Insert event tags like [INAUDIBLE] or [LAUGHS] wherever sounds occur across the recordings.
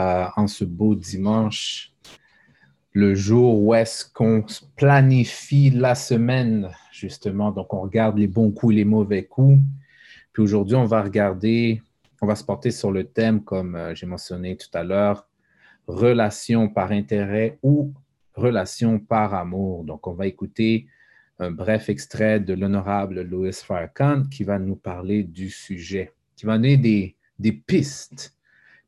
euh, en ce beau dimanche, le jour où est-ce qu'on planifie la semaine, justement. Donc, on regarde les bons coups et les mauvais coups. Puis aujourd'hui, on va regarder, on va se porter sur le thème, comme euh, j'ai mentionné tout à l'heure, relation par intérêt ou relation par amour. Donc, on va écouter un bref extrait de l'honorable Louis Farrakhan qui va nous parler du sujet, qui va donner des, des pistes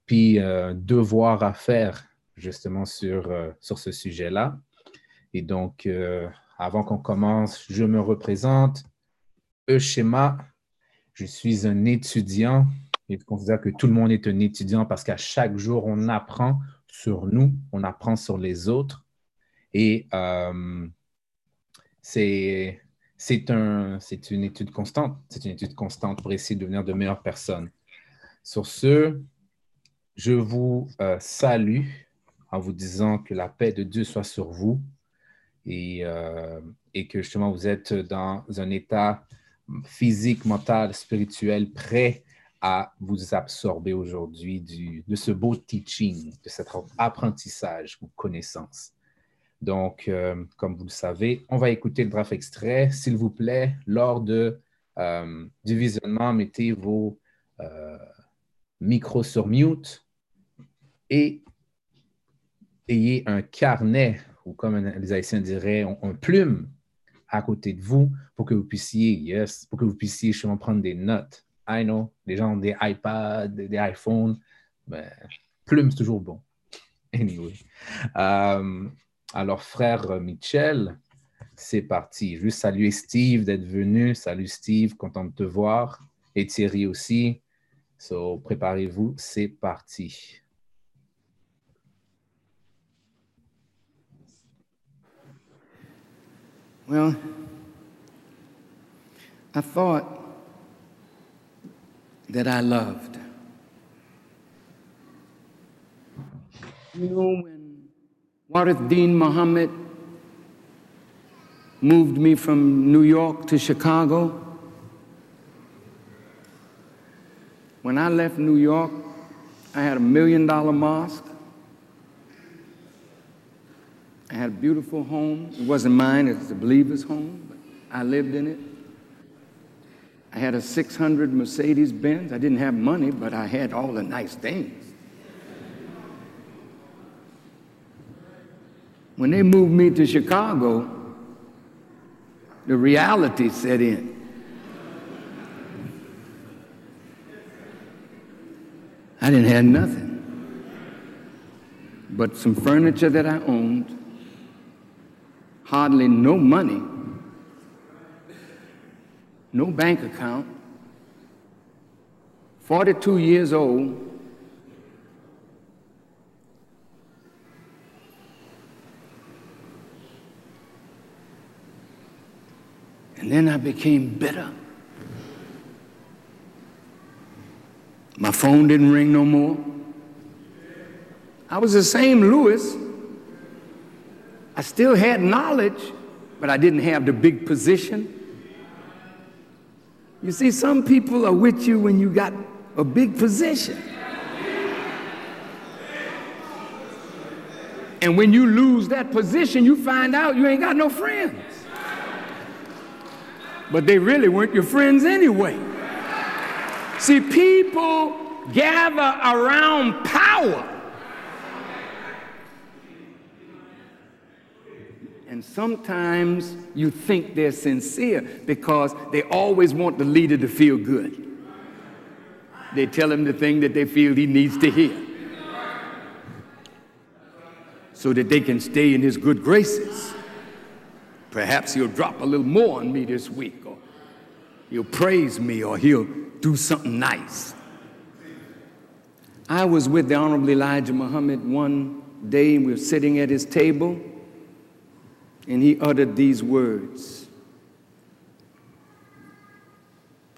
puis euh, devoir à faire justement sur, euh, sur ce sujet-là. Et donc, euh, avant qu'on commence, je me représente. Schéma, je suis un étudiant et je considère que tout le monde est un étudiant parce qu'à chaque jour, on apprend sur nous, on apprend sur les autres. Et c'est c'est un, une étude constante. C'est une étude constante pour essayer de devenir de meilleures personnes. Sur ce, je vous euh, salue en vous disant que la paix de Dieu soit sur vous et, euh, et, que justement vous êtes dans un état physique, mental, spirituel prêt à vous absorber aujourd'hui de ce beau teaching, de cet apprentissage ou connaissance. Donc, euh, comme vous le savez, on va écouter le bref extrait. S'il vous plaît, lors de, du visionnement, mettez vos micros sur mute et ayez un carnet, ou comme les Haïtiens diraient, un, plume à côté de vous pour que vous puissiez, yes, pour que vous puissiez justement prendre des notes. I know, les gens ont des iPads, des, iPhones, mais plume, c'est toujours bon. Anyway. Euh, alors, frère Michel, c'est parti. Je veux saluer Steve d'être venu. Salut Steve, content de te voir. Et Thierry aussi. So, préparez-vous, c'est parti. Well, I thought that I loved. You know, when Warith Dean Muhammad moved me from New York to Chicago, when I left New York, I had a million dollar mosque. I had a beautiful home. It wasn't mine, it was the believer's home, but I lived in it. I had a 600 Mercedes Benz. I didn't have money, but I had all the nice things. When they moved me to Chicago, the reality set in. I didn't have nothing but some furniture that I owned hardly no money, no bank account, 42 years old, and then I became bitter. My phone didn't ring no more. I was the same Lewis I still had knowledge, but I didn't have the big position. You see, some people are with you when you got a big position. And when you lose that position, you find out you ain't got no friends. But they really weren't your friends anyway. See, people gather around power And sometimes you think they're sincere because they always want the leader to feel good. They tell him the thing that they feel he needs to hear so that they can stay in his good graces. Perhaps he'll drop a little more on me this week, or he'll praise me, or he'll do something nice. I was with the Honorable Elijah Muhammad one day, and we were sitting at his table and he uttered these words.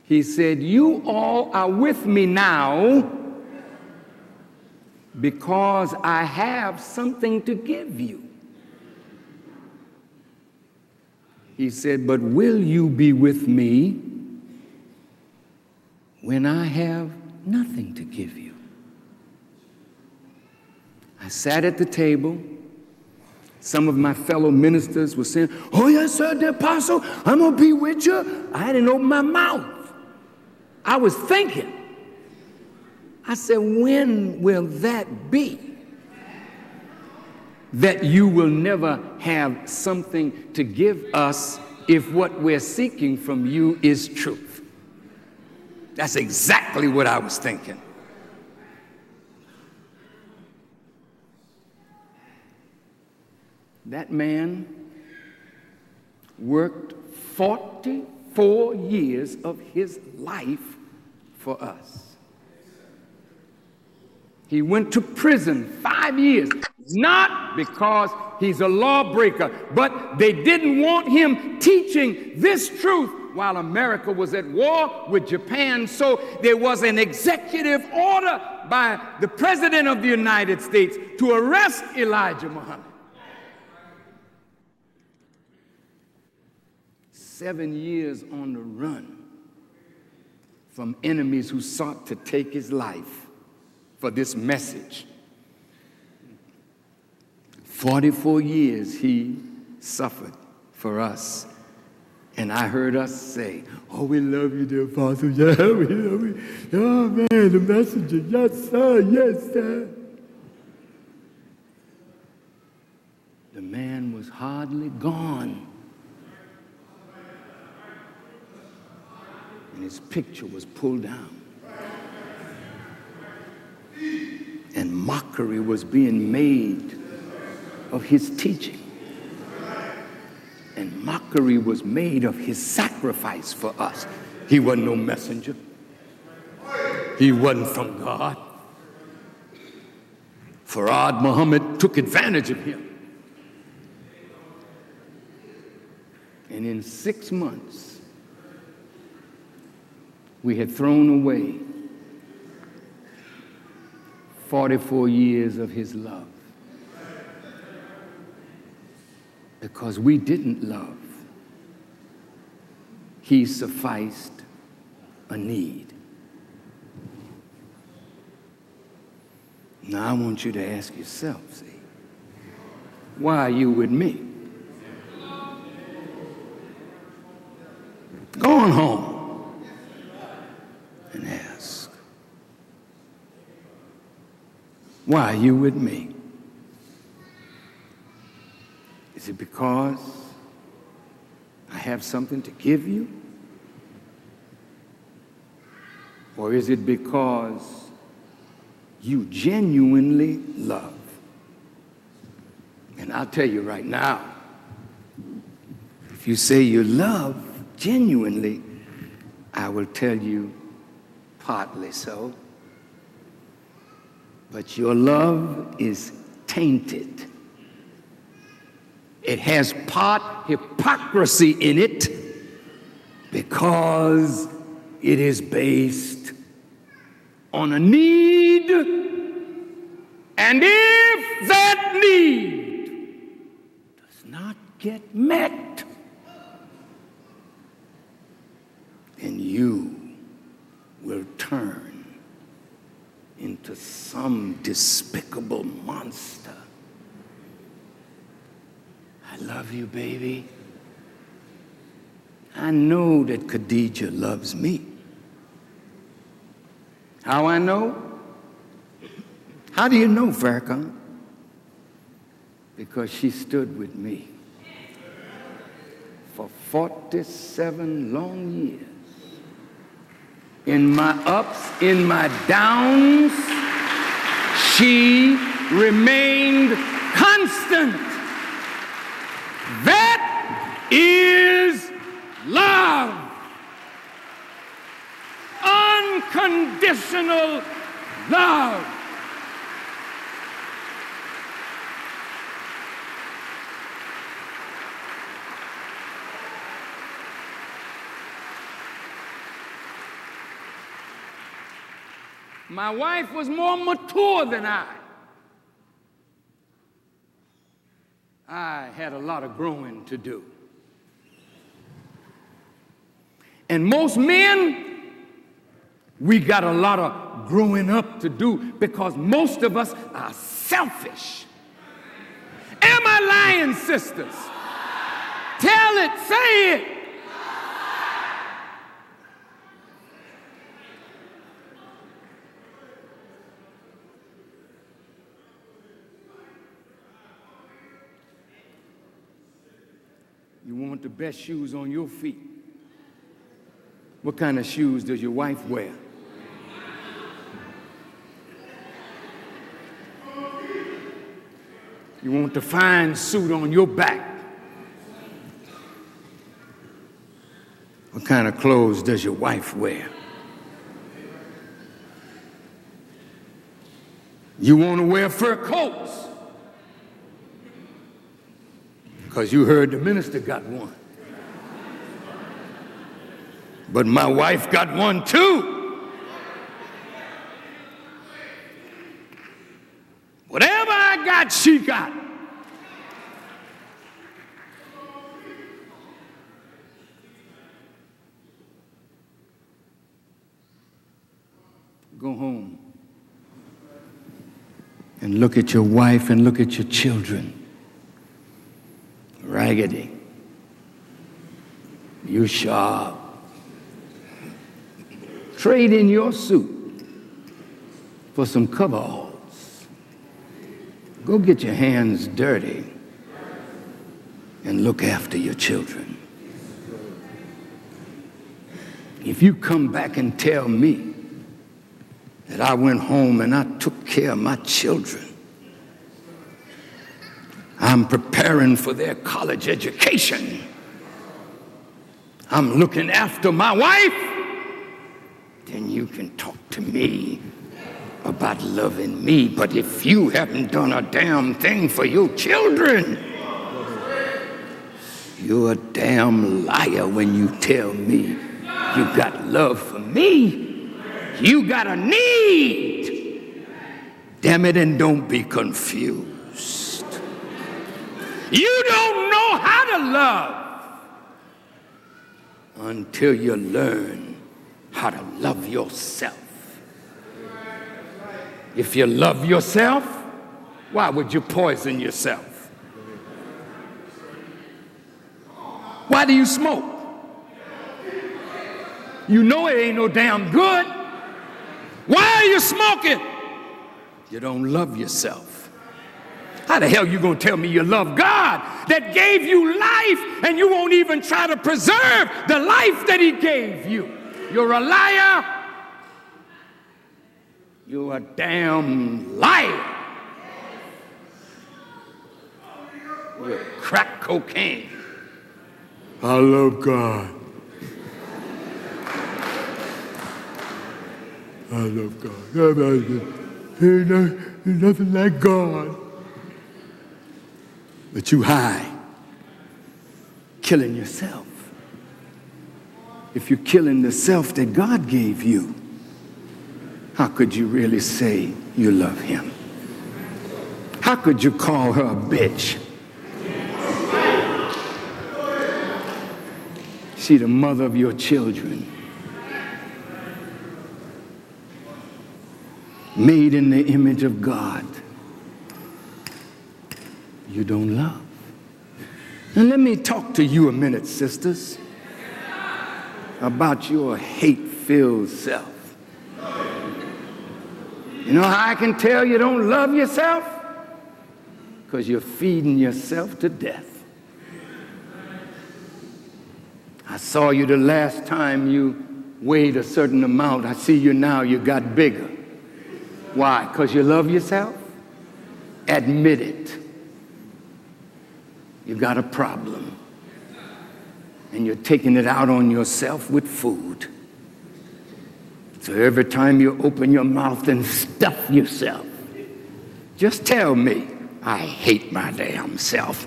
He said, You all are with me now because I have something to give you. He said, But will you be with me when I have nothing to give you? I sat at the table. Some of my fellow ministers were saying, Oh, yes, sir, the apostle, I'm going to be with you. I didn't open my mouth. I was thinking. I said, When will that be? That you will never have something to give us if what we're seeking from you is truth. That's exactly what I was thinking. That man worked 44 years of his life for us. He went to prison five years, not because he's a lawbreaker, but they didn't want him teaching this truth while America was at war with Japan. So there was an executive order by the President of the United States to arrest Elijah Muhammad. Seven years on the run from enemies who sought to take his life for this message. 44 years he suffered for us. And I heard us say, Oh, we love you, dear Apostle. [LAUGHS] Yeah, we love you. Oh, man, the messenger. Yes, sir. Yes, sir. The man was hardly gone. And his picture was pulled down. And mockery was being made of his teaching. And mockery was made of his sacrifice for us. He wasn't no messenger, he wasn't from God. Farad Muhammad took advantage of him. And in six months, we had thrown away 44 years of his love because we didn't love. He sufficed a need. Now I want you to ask yourself, see, why are you with me? Go on home and ask, why are you with me? Is it because I have something to give you? Or is it because you genuinely love? And I'll tell you right now, if you say you love genuinely, I will tell you partly so. But your love is tainted. It has part hypocrisy in it because it is based on a need. And if that need does not get met, then you will turn into some despicable monster. I love you, baby. I know that Khadijah loves me. How I know? How do you know, Farrakhan? Because she stood with me for 47 long years. In my ups, in my downs, she remained constant. That is love. Unconditional love. My wife was more mature than I. I had a lot of growing to do. And most men, we got a lot of growing up to do because most of us are selfish? Am I lying, sisters? Tell it, say it. You want the best shoes on your feet. What kind of shoes does your wife wear? You want the fine suit on your back. What kind of clothes does your wife wear? You want to wear fur coats because you heard the minister got one. But my wife got one too. Whatever I got, she got. Go home and look at your wife and look at your children. Raggedy. You sharp. Trade in your suit for some coveralls. Go get your hands dirty and look after your children. If you come back and tell me that I went home and I took care of my children, I'm preparing for their college education. I'm looking after my wife then you can talk to me about loving me. But if you haven't done a damn thing for your children, you're a damn liar when you tell me you got love for me. You got a need. Damn it, and don't be confused. You don't know how to love until you learn how to love yourself. If you love yourself, why would you poison yourself? Why do you smoke? You know it ain't no damn good. Why are you smoking? You don't love yourself. How the hell you gonna tell me you love God that gave you life and you won't even try to preserve the life that He gave you? You're a liar. You're a damn liar. You're crack cocaine. I love God. I love God. Ain't nothing like God. But you high, killing yourself if you're killing the self that God gave you, how could you really say you love him? How could you call her a bitch? She the mother of your children. Made in the image of God. You don't love. And let me talk to you a minute, sisters about your hate filled self. You know how I can tell you don't love yourself? Because you're feeding yourself to death. I saw you the last time you weighed a certain amount. I see you now, you got bigger. Why? Because you love yourself? Admit it. You got a problem and you're taking it out on yourself with food. So every time you open your mouth and stuff yourself, just tell me, I hate my damn self.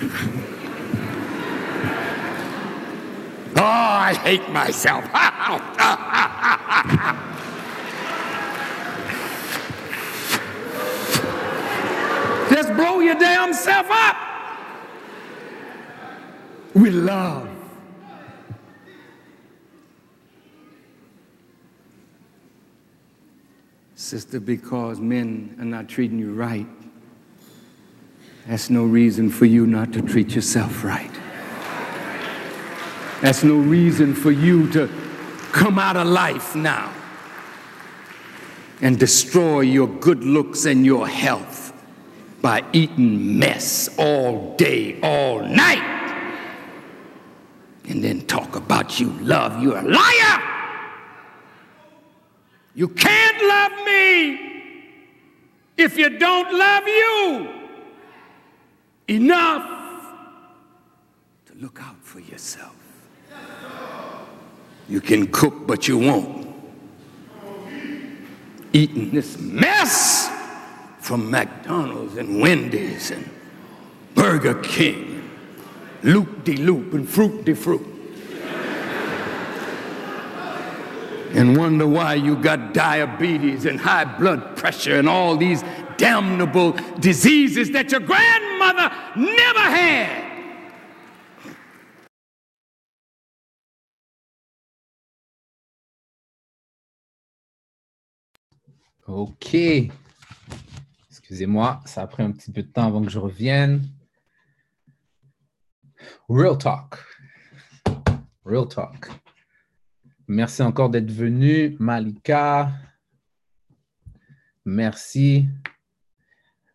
[LAUGHS] oh, I hate myself. [LAUGHS] Just blow your damn self up with love. Sister, because men are not treating you right, That's no reason for you not to treat yourself right. That's no reason for you to come out of life now and destroy your good looks and your health by eating mess all day, all night, and then talk about you love. You're a liar. You can't love me if you don't love you enough to look out for yourself. You can cook, but you won't. Eating this mess from McDonald's and Wendy's and Burger King, Loop de Loop and Fruit de Fruit. and wonder why you got diabetes and high blood pressure and all these damnable diseases that your grandmother never had. OK. Excusez-moi, ça a pris un petit peu de temps avant que je revienne. Real talk. Real talk. Merci encore d'être venu, Malika. Merci.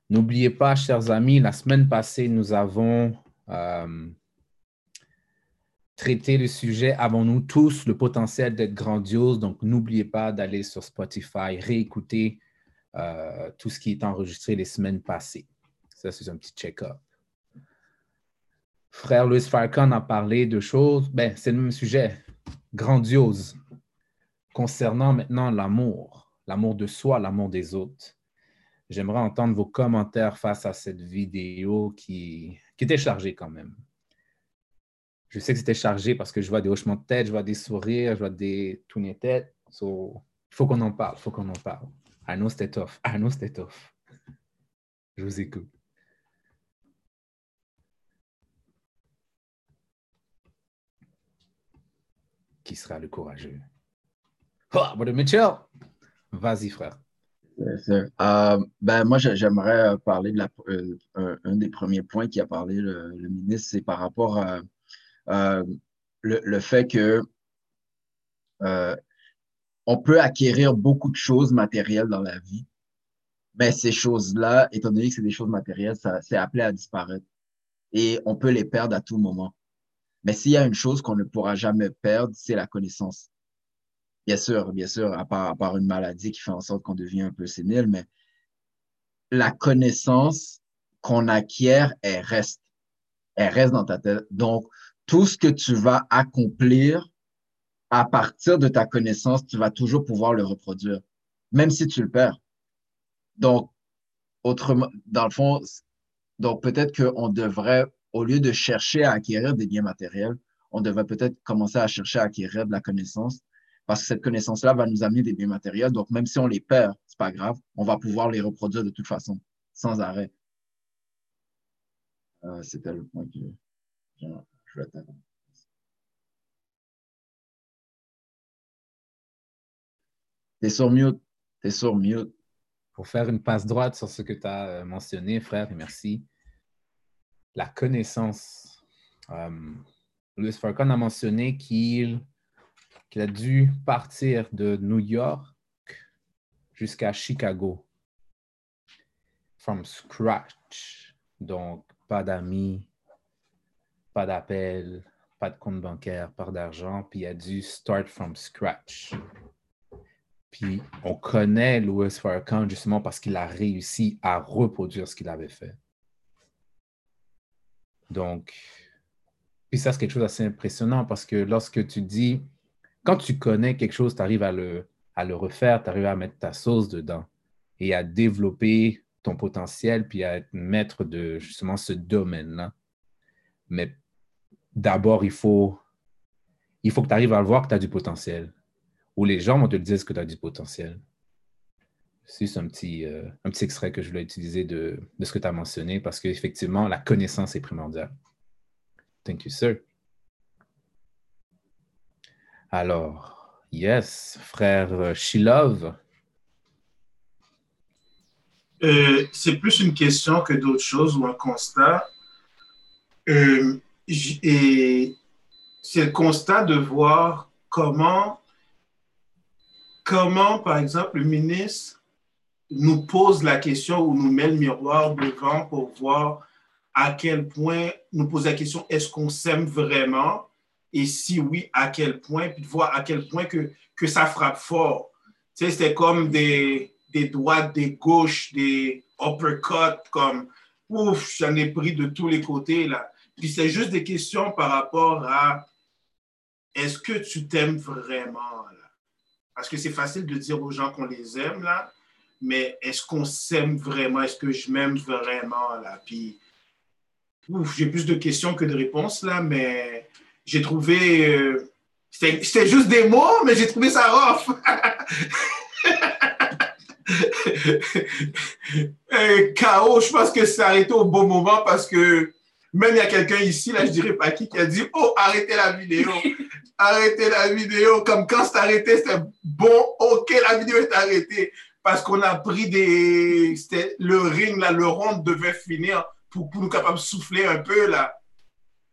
N'oubliez pas, chers amis, la semaine passée, nous avons euh, traité le sujet Avons-nous tous le potentiel d'être grandiose? Donc, n'oubliez pas d'aller sur Spotify, réécouter euh, tout ce qui est enregistré les semaines passées. Ça, c'est un petit check-up. Frère Louis Farcon a parlé de choses, ben, c'est le même sujet grandiose concernant maintenant l'amour, l'amour de soi, l'amour des autres. J'aimerais entendre vos commentaires face à cette vidéo qui, était chargée quand même. Je sais que c'était chargé parce que je vois des hochements de tête, je vois des sourires, je vois des tournées de tête. il faut qu'on en parle, il faut qu'on en parle. Know c'était tough. Know c'était tough. Je vous écoute. Qui sera le courageux. Mitchell, vas-y, frère. Euh, ben, moi, j'aimerais euh, parler de la, euh, un, des premiers points qui a parlé le, ministre, c'est par rapport à le, le, fait que on peut acquérir beaucoup de choses matérielles dans la vie, mais ces choses-là, étant donné que c'est des choses matérielles, c'est appelé à disparaître. Et on peut les perdre à tout moment. Mais s'il y a une chose qu'on ne pourra jamais perdre, c'est la connaissance. Bien sûr, bien sûr, à part, une maladie qui fait en sorte qu'on devient un peu sénile, mais la connaissance qu'on acquiert, elle reste. Elle reste dans ta tête. Donc, tout ce que tu vas accomplir à partir de ta connaissance, tu vas toujours pouvoir le reproduire, même si tu le perds. Donc, autrement, dans le fond, donc peut-être qu'on devrait au lieu de chercher à acquérir des biens matériels, on devrait peut-être commencer à chercher à acquérir de la connaissance parce que cette connaissance-là va nous amener des biens matériels. Donc, même si on les perd, c'est pas grave, on va pouvoir les reproduire de toute façon, sans arrêt. Euh, c'était le point que je voulais T'es sur mute. T'es sur mute. Pour faire une passe droite sur ce que tu as euh, mentionné, frère, merci la connaissance. Euh, Louis Farrakhan a mentionné qu'il a dû partir de New York jusqu'à Chicago. From scratch. Donc, pas d'amis, pas d'appel, pas de compte bancaire, pas d'argent, puis il a dû start from scratch. Puis on connaît Louis Farrakhan justement parce qu'il a réussi à reproduire ce qu'il avait fait. Donc, puis ça, c'est quelque chose d'assez impressionnant parce que lorsque tu dis, quand tu connais quelque chose, tu arrives à le, le refaire, tu arrives à mettre ta sauce dedans et à développer ton potentiel, puis à être maître de justement ce domaine-là. Mais d'abord, il faut, il que tu arrives à voir que tu as du potentiel. Ou les gens vont te dire que tu as du potentiel. C'est un petit, euh, un petit extrait que je voulais utiliser de, de ce que tu as mentionné parce qu'effectivement, la connaissance est primordiale. Thank you, sir. Alors, yes, frère Shilov. Euh, c'est plus une question que d'autres choses ou un constat. Euh, et c'est le constat de voir comment, comment, par exemple, le ministre nous pose la question ou nous met le miroir devant pour voir à quel point, nous pose la question, est-ce qu'on s'aime vraiment? Et si oui, à quel point? Puis de voir à quel point que, que ça frappe fort. Tu sais, c'était comme des, des droites, des gauches, des uppercuts, comme, ouf, j'en ai pris de tous les côtés, là. Puis c'est juste des questions par rapport à est-ce que tu t'aimes vraiment? Parce que c'est facile de dire aux gens qu'on les aime, là, mais est-ce qu'on s'aime vraiment? Est-ce que je m'aime vraiment, là? Puis, ouf, j'ai plus de questions que de réponses, là, mais j'ai trouvé. Euh, c'était juste des mots, mais j'ai trouvé ça off. [LAUGHS] Chaos, je pense que c'est arrêté au bon moment parce que même il y a quelqu'un ici, là, je dirais pas qui, qui a dit Oh, arrêtez la vidéo. [LAUGHS] arrêtez la vidéo. Comme quand c'est arrêté, c'est bon, ok, la vidéo est arrêtée. Parce qu'on a pris des. Le ring, là, le rond devait finir pour, pour nous capables de souffler un peu, là.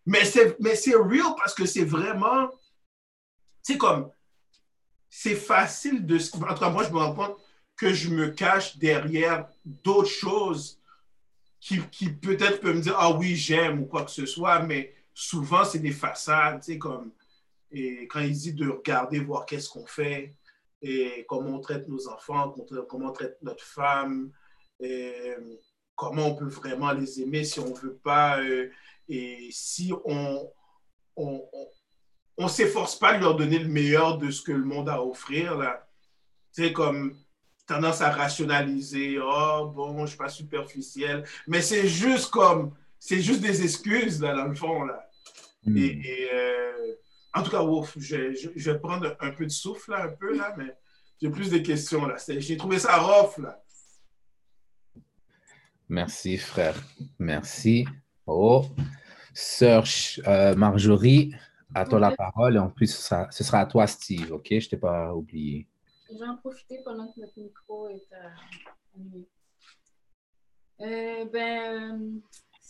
Mais c'est, mais c'est real parce que c'est vraiment. C'est comme. C'est facile de. En tout cas, moi, je me rends compte que je me cache derrière d'autres choses qui, qui peut-être peuvent me dire ah oui j'aime ou quoi que ce soit mais souvent c'est des façades tu sais comme et quand ils disent de regarder voir qu'est-ce qu'on fait et comment on traite nos enfants comment on traite notre femme et comment on peut vraiment les aimer si on veut pas euh, et si on on, on, s'efforce pas de leur donner le meilleur de ce que le monde a à offrir là tu sais comme tendance à rationaliser. Oh, bon, je ne suis pas superficiel. Mais c'est juste comme, c'est juste des excuses, là, dans le fond, là. Hmm. Et, euh, en tout cas, ouf, je, je, vais prendre un peu de souffle, là, un peu, là, mais j'ai plus de questions, là. J'ai trouvé ça rough, là. Merci, frère. Merci. Oh, sœur euh, Marjorie, à toi la parole. Et en plus, ce sera, ce sera à toi, Steve, OK? Je ne t'ai pas oublié. Je vais en profiter pendant que notre micro est allumé. Euh, ben,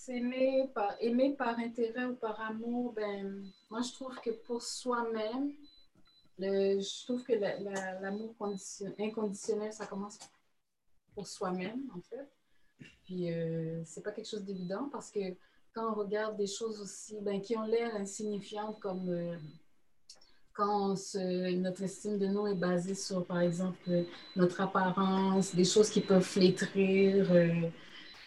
s'aimer par, aimer par intérêt ou par amour, ben, moi, je trouve que pour soi-même, je trouve que l'amour inconditionnel, ça commence pour soi-même, en fait. Puis, euh, c'est pas quelque chose d'évident parce que quand on regarde des choses aussi, ben, qui ont l'air insignifiantes comme euh, quand notre estime de nous est basée sur, par exemple, notre apparence, des choses qui peuvent flétrir, euh,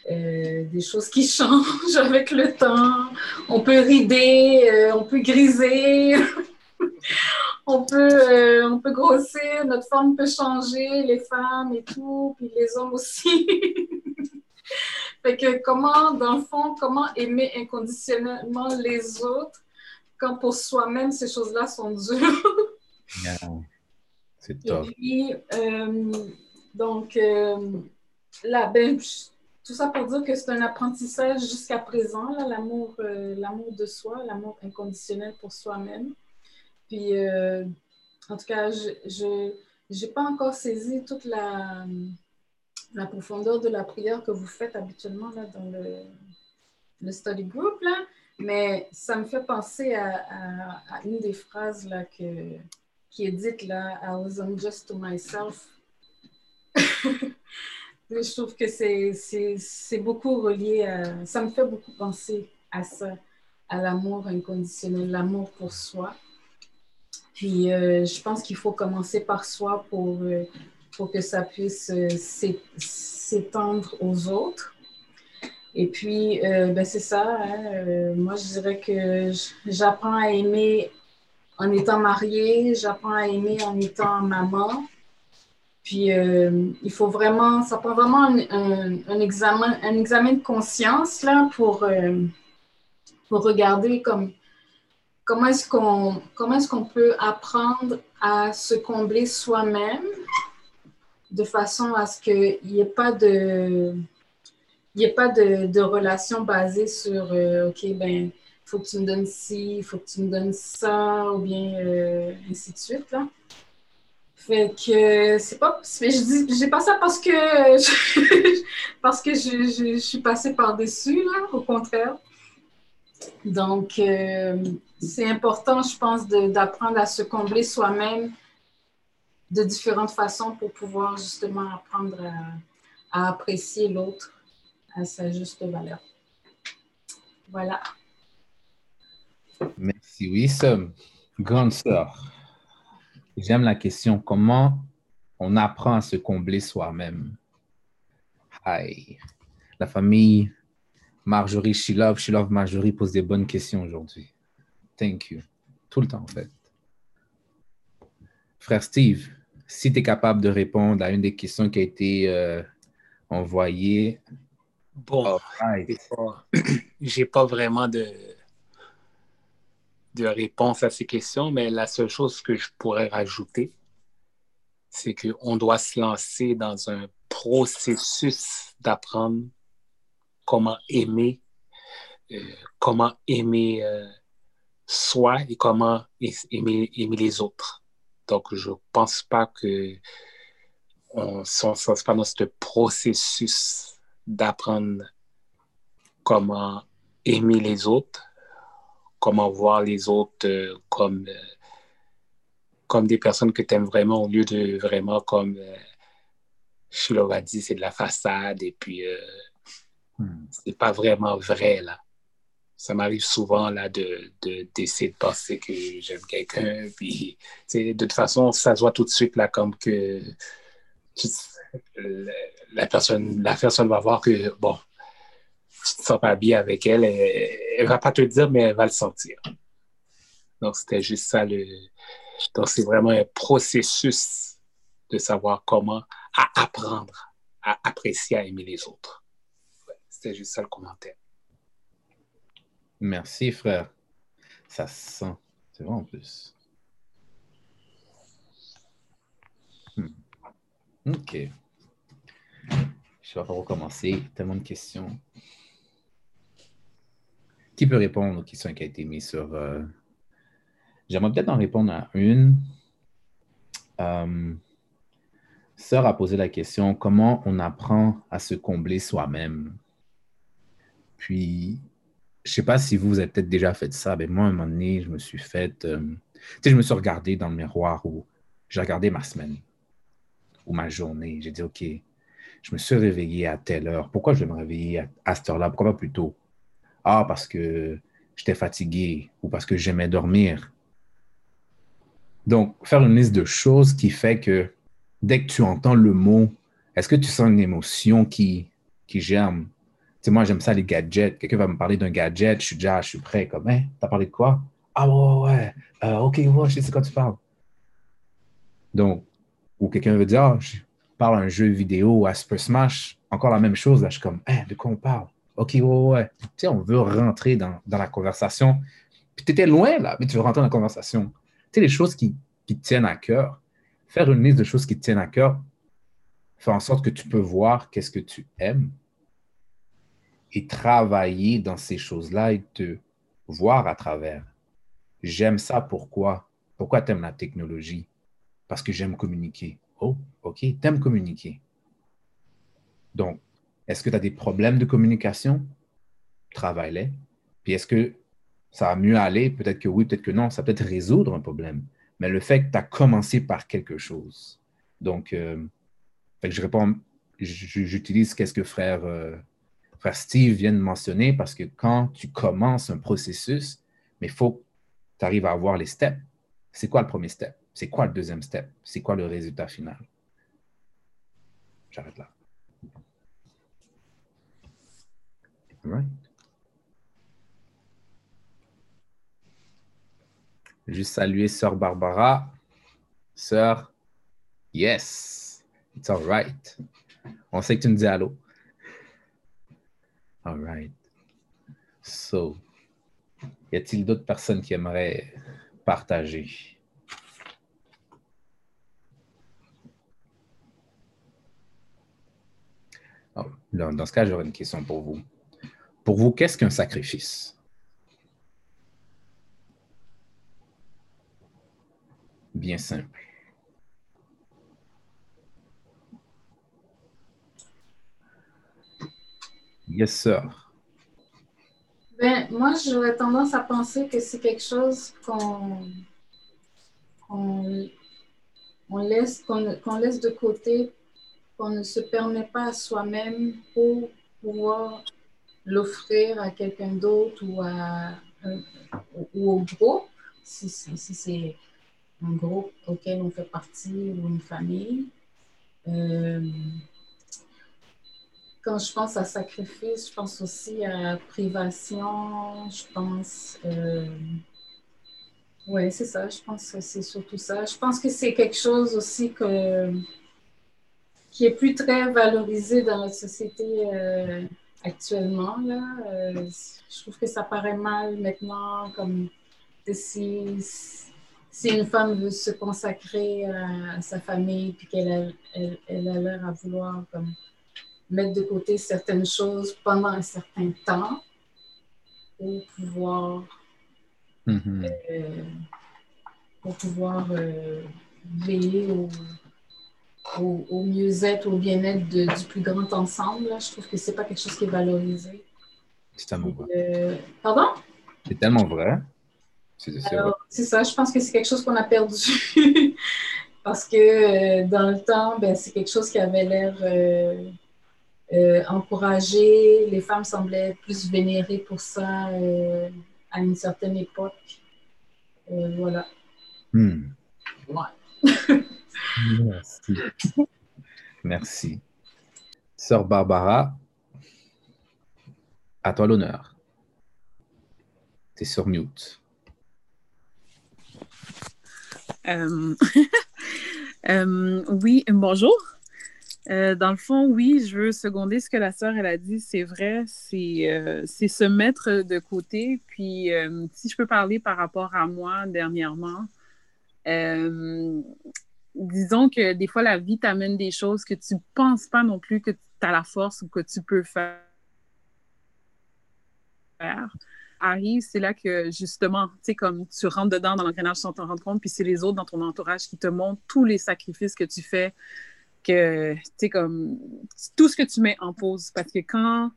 euh, des choses qui [LAUGHS] changent avec le temps. On peut rider, euh, on peut griser, [LAUGHS] on, peut, on peut grossir, notre forme peut changer, les femmes et tout, puis les hommes aussi. [LAUGHS] fait que comment, dans le fond, comment aimer inconditionnellement les autres quand pour soi-même, ces choses-là sont dures? C'est top. Et euh, donc, euh, là, ben, tout ça pour dire que c'est un apprentissage jusqu'à présent, l'amour euh, l'amour de soi, l'amour inconditionnel pour soi-même. Puis, en tout cas, je n'ai pas encore saisi toute la, la profondeur de la prière que vous faites habituellement là, dans le, le study group. Là. Mais ça me fait penser à, une des phrases là, que, qui est dite là, I was unjust to myself. [LAUGHS] je trouve que c'est beaucoup relié à. Ça me fait beaucoup penser à ça, à l'amour inconditionnel, l'amour pour soi. Puis euh, je pense qu'il faut commencer par soi pour, euh, pour que ça puisse euh, s'étendre aux autres. Et puis, euh, ben c'est ça. Hein, euh, moi, je dirais que j'apprends à aimer en étant mariée, j'apprends à aimer en étant maman. Puis, euh, il faut vraiment, ça prend vraiment un, examen, un examen de conscience là, pour, pour regarder comme, comment est-ce qu'on est qu'on peut apprendre à se combler soi-même de façon à ce qu'il n'y ait pas de il n'y pas de, de, relation basée sur euh, OK, ben, faut que tu me donnes ci, faut que tu me donnes ça, ou bien euh, ainsi de suite. Là. Fait que c'est pas. Je dis, j'ai pas ça parce que [LAUGHS] parce que je, je, suis passée par-dessus, là, au contraire. Donc, euh, c'est important, je pense, d'apprendre à se combler soi-même de différentes façons pour pouvoir justement apprendre à, apprécier l'autre à sa juste valeur. Voilà. Merci, oui, grande sœur. J'aime la question comment on apprend à se combler soi-même? Hi. La famille Marjorie Shilov, Shilov Marjorie pose des bonnes questions aujourd'hui. Thank you. Tout le temps, en fait. Frère Steve, si tu es capable de répondre à une des questions qui a été euh, envoyée. Bon, [CLEARS THROAT] j'ai pas, vraiment de, de réponse à ces questions, mais la seule chose que je pourrais rajouter, c'est qu'on doit se lancer dans un processus d'apprendre comment aimer, euh, comment aimer euh, soi et comment aimer, les autres. Donc, je ne pense pas que on ne se pas dans ce processus d'apprendre comment aimer les autres, comment voir les autres euh, comme, comme des personnes que tu aimes vraiment au lieu de vraiment comme je a dit, c'est de la façade et puis Hmm. C'est pas vraiment vrai, là. Ça m'arrive souvent, là, de, d'essayer de, penser que j'aime quelqu'un, puis, de toute façon, ça se voit tout de suite, là, comme que la personne, la personne va voir que, bon, tu te sens pas bien avec elle, elle, elle va pas te dire, mais elle va le sentir. Donc, c'était juste ça, le... Donc, c'est vraiment un processus de savoir comment apprendre à apprécier, à aimer les autres. C'était juste ça le commentaire. Merci, frère. Ça sent. C'est vrai en plus. Hmm. OK. Je vais recommencer. Tellement de questions. Qui peut répondre aux questions qui ont été mises sur. Euh, j'aimerais peut-être en répondre à une. Euh... Sœur a posé la question comment on apprend à se combler soi-même? Puis, je ne sais pas si vous, vous avez peut-être déjà fait ça, mais moi, à un moment donné, je me suis fait. Euh, tu sais, je me suis regardé dans le miroir où j'ai regardé ma semaine ou ma journée. J'ai dit, OK, je me suis réveillé à telle heure. Pourquoi je vais me réveiller à, cette heure-là? Pourquoi pas plus tôt? Ah, parce que j'étais fatigué ou parce que j'aimais dormir. Donc, faire une liste de choses qui fait que dès que tu entends le mot, est-ce que tu sens une émotion qui, qui germe? moi, j'aime ça, les gadgets. Quelqu'un va me parler d'un gadget, je suis déjà, je suis prêt. Comme, hein, t'as parlé de quoi? Ah ouais, ouais, euh, ok, ouais, je sais de quoi tu parles. Donc, ou quelqu'un veut dire, ah, je parle un jeu vidéo à Super Smash, encore la même chose. Là, je suis comme, hein, de quoi on parle? Ok, ouais, ouais. Tu sais, on veut rentrer dans, dans la conversation. Puis tu étais loin, là, mais tu veux rentrer dans la conversation. Tu sais, les choses qui, qui tiennent à cœur, faire une liste de choses qui tiennent à cœur, faire en sorte que tu peux voir qu'est-ce que tu aimes, et travailler dans ces choses-là et te voir à travers. J'aime ça pourquoi? Pourquoi tu aimes la technologie? Parce que j'aime communiquer. Oh, OK, tu aimes communiquer. Donc, est-ce que tu as des problèmes de communication? Travaille-les. Puis est-ce que ça va mieux aller? Peut-être que oui, peut-être que non. Ça peut être résoudre un problème. Mais le fait que tu as commencé par quelque chose. Donc, euh, je réponds, j'utilise qu'est-ce que frère euh, frère Steve vient de mentionner parce que quand tu commences un processus, mais il faut que tu arrives à avoir les steps. C'est quoi le premier step? C'est quoi le deuxième step? C'est quoi le résultat final? J'arrête là. Right. Juste saluer Sœur Barbara. Sœur, yes, it's all right. On sait que tu nous dis allô. All right. So, y a-t-il d'autres personnes qui aimeraient partager? Oh, dans ce cas, j'aurais une question pour vous. Pour vous, qu'est-ce qu'un sacrifice? Bien simple. Yes, sir. Ben, moi, j'aurais tendance à penser que c'est quelque chose qu'on laisse, qu'on laisse de côté, qu'on ne se permet pas à soi-même pour pouvoir l'offrir à quelqu'un d'autre ou, à, ou au groupe, si, si- si c'est un groupe auquel on fait partie ou une famille. Euh, quand je pense à sacrifice, je pense aussi à privation, je pense... euh, oui, c'est ça. Je pense que c'est surtout ça. Je pense que c'est quelque chose aussi que, qui est plus très valorisé dans notre société euh, actuellement. Là. Euh, je trouve que ça paraît mal maintenant, comme si, si une femme veut se consacrer à, à sa famille puis qu'elle a, elle, elle a l'air à vouloir comme, mettre de côté certaines choses pendant un certain temps pour pouvoir Mhm. euh, pour pouvoir euh, veiller au, au, au mieux-être, au bien-être du plus grand ensemble. là. Je trouve que c'est pas quelque chose qui est valorisé. C'est tellement vrai. Euh, pardon? C'est tellement vrai. C'est ça, je pense que c'est quelque chose qu'on a perdu. [LAUGHS] Parce que euh, dans le temps, ben, c'est quelque chose qui avait l'air euh, encouragé. Les femmes semblaient plus vénérées pour ça à une certaine époque. Voilà. Hmm. Ouais. [LAUGHS] Merci. Merci. Sœur Barbara, à toi l'honneur. Tu es sur mute. Euh, [LAUGHS] euh, oui, bonjour. Euh, dans le fond, oui, je veux seconder ce que la sœur elle a dit. C'est vrai, c'est se mettre de côté. Puis, si je peux parler par rapport à moi dernièrement, disons que des fois, la vie t'amène des choses que tu penses pas non plus que tu as la force ou que tu peux faire. Arrive, c'est là que justement, tu sais, comme tu rentres dedans dans l'engrenage sans t'en rendre compte, puis c'est les autres dans ton entourage qui te montrent tous les sacrifices que tu fais, que, tu sais, comme tout ce que tu mets en pause. Parce que quand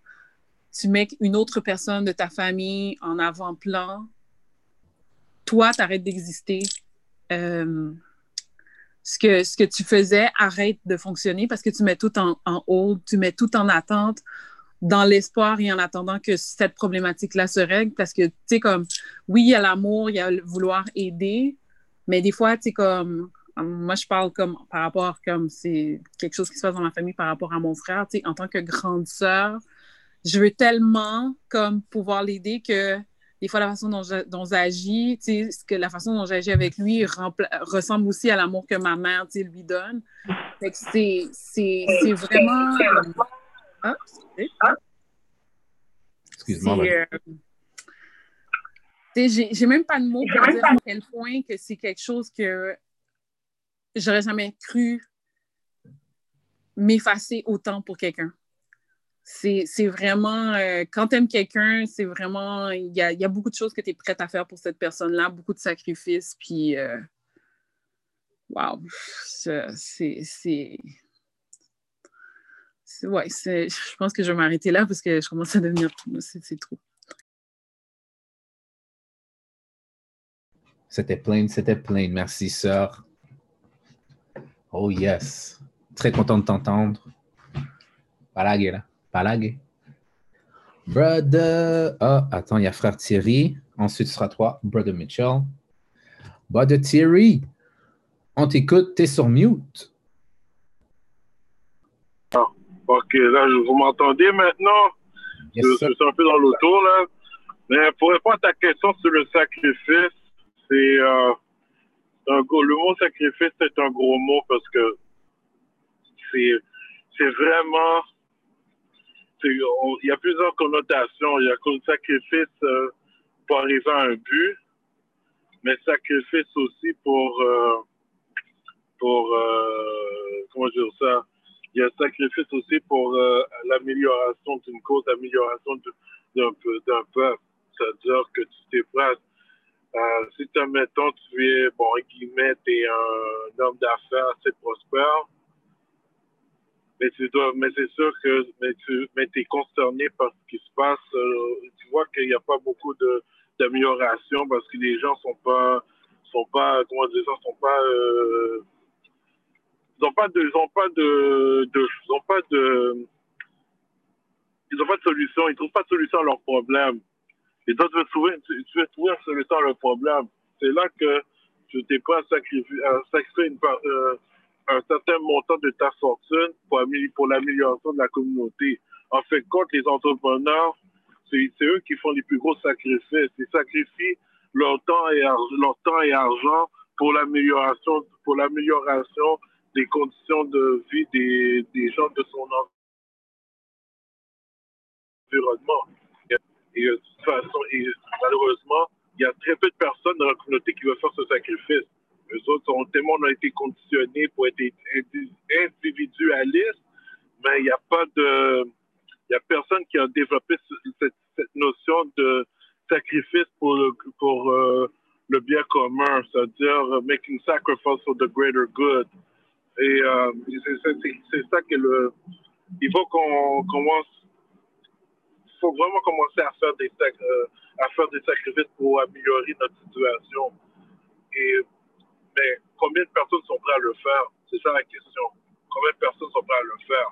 tu mets une autre personne de ta famille en avant-plan, toi, tu arrêtes d'exister. Euh, ce, que, ce que tu faisais arrête de fonctionner parce que tu mets tout en, en hold, tu mets tout en attente dans l'espoir et en attendant que cette problématique-là se règle parce que, tu sais, comme, oui, il y a l'amour, il y a le vouloir aider, mais des fois, tu sais, comme, moi, je parle comme par rapport, comme c'est quelque chose qui se passe dans ma famille par rapport à mon frère, tu sais, en tant que grande sœur, je veux tellement, comme, pouvoir l'aider que des fois, la façon dont j'agis, tu sais, ce que la façon dont j'agis avec lui ressemble aussi à l'amour que ma mère, tu sais, lui donne. Fait que c'est c'est- c'est vraiment... Ah, excusez. Excuse-moi. Euh, j'ai même pas de mots pour dire à quel point que c'est quelque chose que j'aurais jamais cru m'effacer autant pour quelqu'un. C'est vraiment, euh, quand tu aimes quelqu'un, c'est vraiment, il y a, beaucoup de choses que tu es prête à faire pour cette personne-là, beaucoup de sacrifices, puis, euh, wow, c'est, ouais, je pense que je vais m'arrêter là parce que je commence à devenir, c'est trop. C'était plein, c'était plein. Merci, sœur. Oh yes. Très content de t'entendre. Palague, là. Palague. Brother. Ah, attends, il y a frère Thierry. Ensuite, ce sera toi, Brother Mitchell. Brother Thierry, on t'écoute, t'es sur mute. Ok, là, vous m'entendez maintenant? Yes, je, suis un peu dans l'auto, là. Mais pour répondre à ta question sur le sacrifice, c'est euh, c'est un gros, le mot sacrifice, c'est un gros mot parce que c'est vraiment, il y a plusieurs connotations. Il y a le sacrifice euh, pour arriver à un but, mais sacrifice aussi pour, euh, pour euh, comment dire ça, il y a sacrifice aussi pour l'amélioration d'une cause, l'amélioration d'un peu- d'un peuple. C'est-à-dire que tu. Euh, si, mettons, tu es, bon, guillemets, tu es un homme d'affaires assez prospère, mais tu dois, mais c'est sûr que mais tu mais es concerné par ce qui se passe. Euh, tu vois qu'il n'y a pas beaucoup de d'amélioration parce que les gens sont pas sont pas comment dire sont pas euh, ils ont pas de ils ont pas de, de ils ont pas de ils ont pas de solution ils trouvent pas de solution à leurs problèmes et toi tu veux trouver tu, veux trouver une solution à leurs problèmes c'est là que tu t'es pas à sacrifier une euh, un certain montant de ta fortune pour, pour l'amélioration de la communauté. En fait, quand les entrepreneurs, c'est eux qui font les plus gros sacrifices. Ils sacrifient leur temps et, leur argent pour l'amélioration des conditions de vie des, gens de son environnement. Et, et malheureusement, il y a très peu de personnes dans la communauté qui veulent faire ce sacrifice. Eux autres ont tellement été conditionnés pour être individualistes, mais il n'y a pas de. Il y a personne qui a développé cette, notion de sacrifice pour euh, le bien commun, c'est-à-dire making sacrifice for the greater good. Et euh, c'est ça que le. Il faut qu'on commence. Il faut vraiment commencer à faire des, euh, à faire des sacrifices pour améliorer notre situation. Et combien de personnes sont prêtes à le faire? C'est ça la question. Combien de personnes sont prêtes à le faire?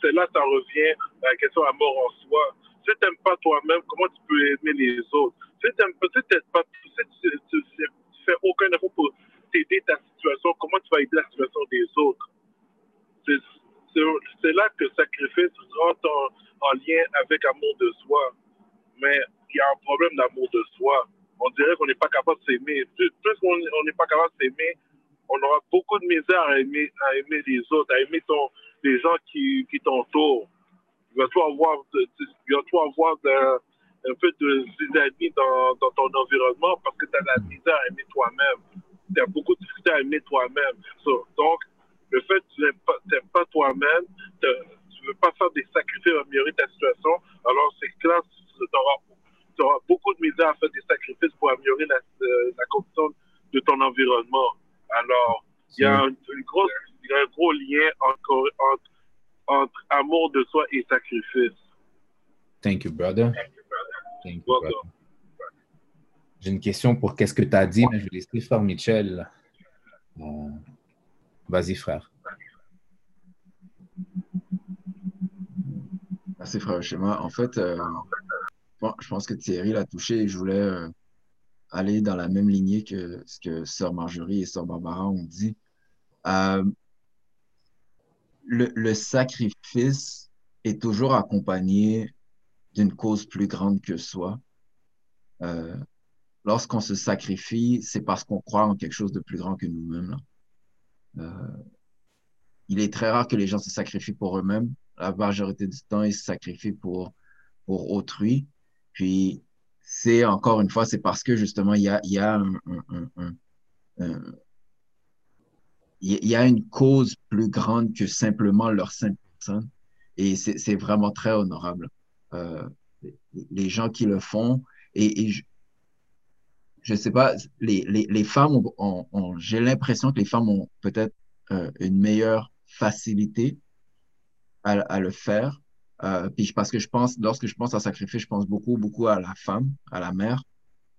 C'est là ça revient à la question à mort en soi. Si tu n'aimes pas toi-même, comment tu peux aimer les autres? Si tu ne fais aucun effort pour t'aider ta situation, comment tu vas aider la situation des autres? C'est là que le sacrifice rentre en lien avec l'amour de soi. Mais il y a un problème d'amour de soi on dirait qu'on n'est pas capable de s'aimer. Plus, qu'on n'est pas capable de s'aimer, on aura beaucoup de misère à aimer, les autres, à aimer les gens qui, qui t'entourent. Il va tout avoir, il tout avoir un peu de zizanie dans, ton environnement parce que tu as la misère à aimer toi-même. Tu as beaucoup de difficulté à aimer toi-même. Donc, le fait que tu n'aimes pas, toi-même, tu ne veux pas faire des sacrifices à améliorer ta situation, alors c'est clair, tu auras auras beaucoup de misère à faire des sacrifices pour améliorer la, euh, la condition de ton environnement. Alors, il y, a un, une grosse, il y a un gros lien entre, entre, amour de soi et sacrifice. Thank you, brother. Thank you, brother. J'ai une question pour qu'est-ce que tu as dit, mais je vais laisser faire Michel. Euh, Vas-y, frère. Merci, frère Schéma. En fait, euh, je pense que Thierry l'a touché et je voulais euh, aller dans la même lignée que ce que Sœur Marjorie et Sœur Barbara ont dit. Euh, le, sacrifice est toujours accompagné d'une cause plus grande que soi. Euh, lorsqu'on se sacrifie, c'est parce qu'on croit en quelque chose de plus grand que nous-mêmes. il est très rare que les gens se sacrifient pour eux-mêmes. La majorité du temps, ils se sacrifient pour, pour autrui. Puis, c'est encore une fois, c'est parce que justement, il y a, une cause plus grande que simplement leur simple personne. Et c'est vraiment très honorable. Euh, les gens qui le font, et, je ne sais pas, les, femmes ont, j'ai l'impression que les femmes ont peut-être euh, une meilleure facilité à, le faire euh, puis parce que je pense, lorsque je pense à sacrifice, je pense beaucoup, beaucoup à la femme, à la mère.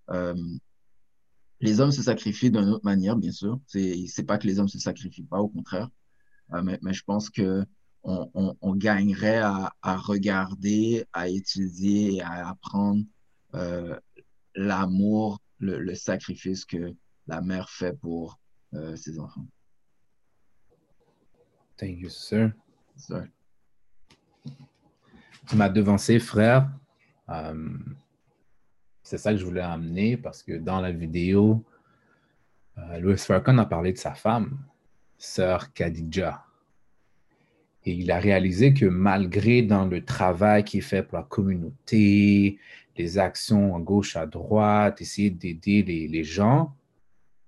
Euh, les hommes se sacrifient d'une autre manière, bien sûr. C'est, pas que les hommes se sacrifient pas, au contraire. Euh, mais, mais, je pense que on, on, on gagnerait à, à, regarder, à étudier, à apprendre l'amour, le, le, sacrifice que la mère fait pour ses enfants. Thank you, sir. Sir. Tu m'as devancé, frère. Euh, c'est ça que je voulais amener parce que dans la vidéo, euh, Louis Farrakhan a parlé de sa femme, sœur Khadija. Et il a réalisé que malgré dans le travail qu'il fait pour la communauté, les actions à gauche, à droite, essayer d'aider les gens,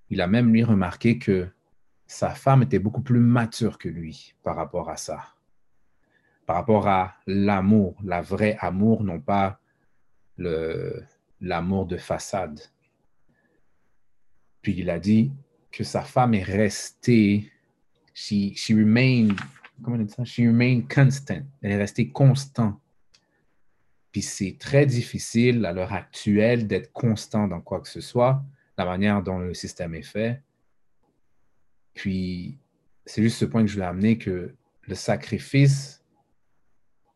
il a même lui remarqué que sa femme était beaucoup plus mature que lui par rapport à ça par rapport à l'amour, la vraie amour, non pas l'amour de façade. Puis il a dit que sa femme est restée, she, she remained? She remained constant. Elle est restée constante. Puis c'est très difficile à l'heure actuelle d'être constant dans quoi que ce soit, la manière dont le système est fait. Puis c'est juste ce point que je voulais amener que le sacrifice,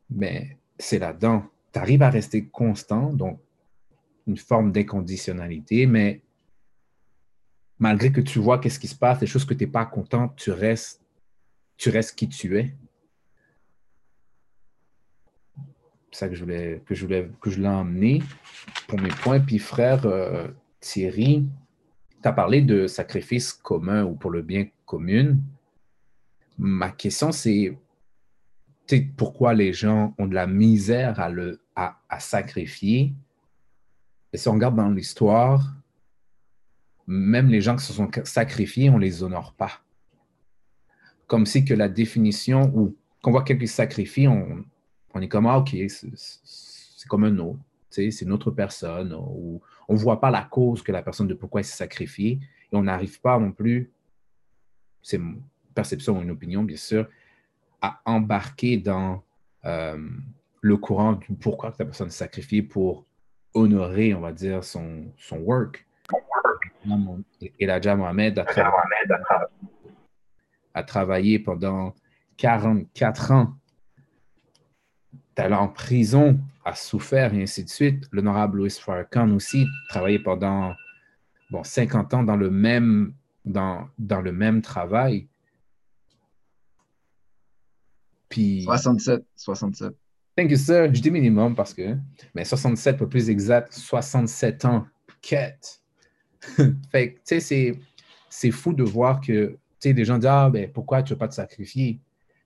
mais c'est là-dedans. Tu arrives à rester constant, donc une forme d'inconditionnalité, mais malgré que tu vois qu'est-ce qui se passe, les choses que tu n'es pas content, tu restes, tu restes qui tu es. C'est ça que je voulais, que je voulais, que je l'ai emmené pour mes points. Puis frère euh, Thierry, tu as parlé de sacrifice commun ou pour le bien commun. Ma question, c'est pourquoi les gens ont de la misère à, le, à, à sacrifier? Et si on regarde dans l'histoire, même les gens qui se sont sacrifiés, on ne les honore pas. Comme si que la définition, ou qu'on voit quelqu'un qui sacrifie, on, on est comme, ah, OK, c'est comme un autre, c'est notre personne, ou on ne voit pas la cause que la personne de pourquoi elle s'est sacrifiée, et on n'arrive pas non plus, c'est une perception ou une opinion, bien sûr, à embarquer dans euh, le courant du pourquoi la personne s'est sacrifiée pour honorer, on va dire, son, son work. Et la Mohamed a, a travaillé pendant 44 ans. Elle en prison, a souffert et ainsi de suite. L'honorable Louis Farrakhan aussi travaillé pendant bon, 50 ans dans le même, dans, dans le même travail. Puis... 67, 67. Thank you, sir. Je dis minimum parce que, mais 67 pour plus exact, 67 ans. Quête. [LAUGHS] fait que, tu sais, c'est fou de voir que, tu sais, des gens disent, ah, ben, pourquoi tu veux pas te sacrifier?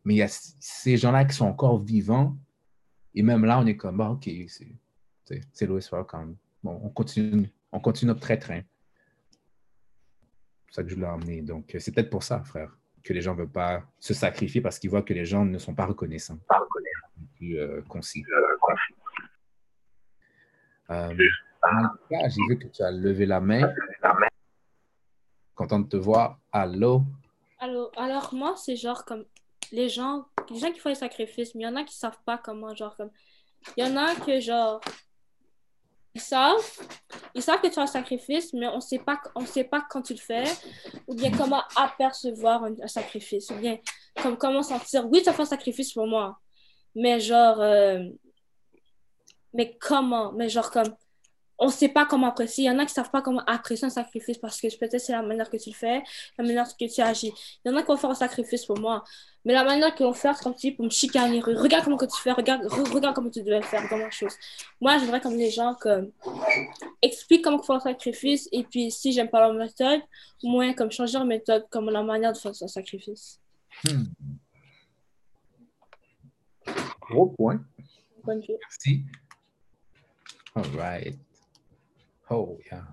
Mais il y a ces gens-là qui sont encore vivants. Et même là, on est comme, bah, OK, c'est Louis Farrakhan. Bon, on continue, on continue notre train-train. C'est ça que je voulais emmener. Donc, c'est peut-être pour ça, frère, que les gens ne veulent pas se sacrifier parce qu'ils voient que les gens ne sont pas reconnaissants. Pas reconnaissants. Plus euh, concis. Euh, j'ai vu que tu as levé la main. Content de te voir. Allô? Allô? Alors, moi, c'est genre comme les gens, les gens qui font les sacrifices, mais il y en a qui savent pas comment, genre, comme. Il y en a que, genre, ils savent, ils savent que tu as un sacrifice, mais on sait pas, on sait pas quand tu le fais, ou bien comment apercevoir un, sacrifice, ou bien comme, comment sentir, oui, tu as fait un sacrifice pour moi, mais genre, euh, mais comment, mais genre comme, on ne sait pas comment apprécier. Il y en a qui ne savent pas comment apprécier un sacrifice parce que peut-être c'est la manière que tu le fais, la manière que tu agis. Il y en a qui vont faire un sacrifice pour moi. Mais la manière qu'ils vont faire, c'est comme tu dis, pour me chicaner. Regarde comment que tu fais, regarde, regarde comment tu devais faire, comment chose. Moi, j'aimerais comme les gens comme expliquent comment faire un sacrifice et puis si j'aime pas leur méthode, au moins comme changer leur méthode, comme la manière de faire un sacrifice. Hmm. Gros point. Bonne journée. Merci. All right. Oh, yeah.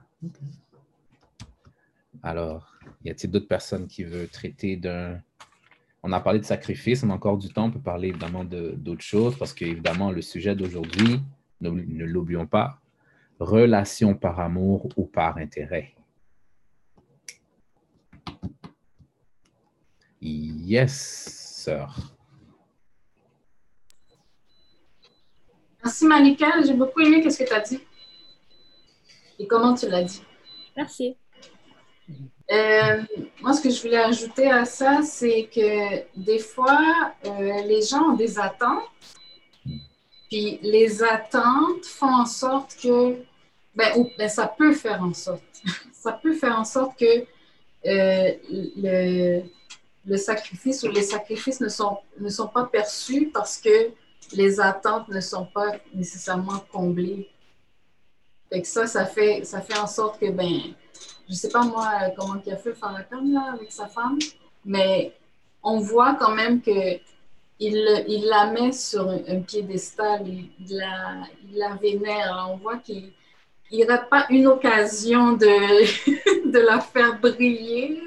Alors, y a-t-il d'autres personnes qui veulent traiter d'un... On a parlé de sacrifice, on a encore du temps, on peut parler évidemment d'autres choses, parce qu'évidemment, le sujet d'aujourd'hui, ne, ne l'oublions pas, relation par amour ou par intérêt. Yes, sir. Merci, Malika. J'ai beaucoup aimé ce que tu as dit et comment tu l'as dit? Merci. Euh, moi, ce que je voulais ajouter à ça, c'est que des fois, euh, les gens ont des attentes, puis les attentes font en sorte que, ben, ben ça peut faire en sorte, [LAUGHS] ça peut faire en sorte que euh, le, le, sacrifice ou les sacrifices ne sont, ne sont pas perçus parce que les attentes ne sont pas nécessairement comblées fait que ça, ça fait, ça fait en sorte que, ben, je sais pas moi comment il a fait Farrakhan là, avec sa femme, mais on voit quand même que il, il la met sur un, piédestal, il, la, il la vénère. On voit qu'il il rate pas une occasion de, [LAUGHS] de la faire briller.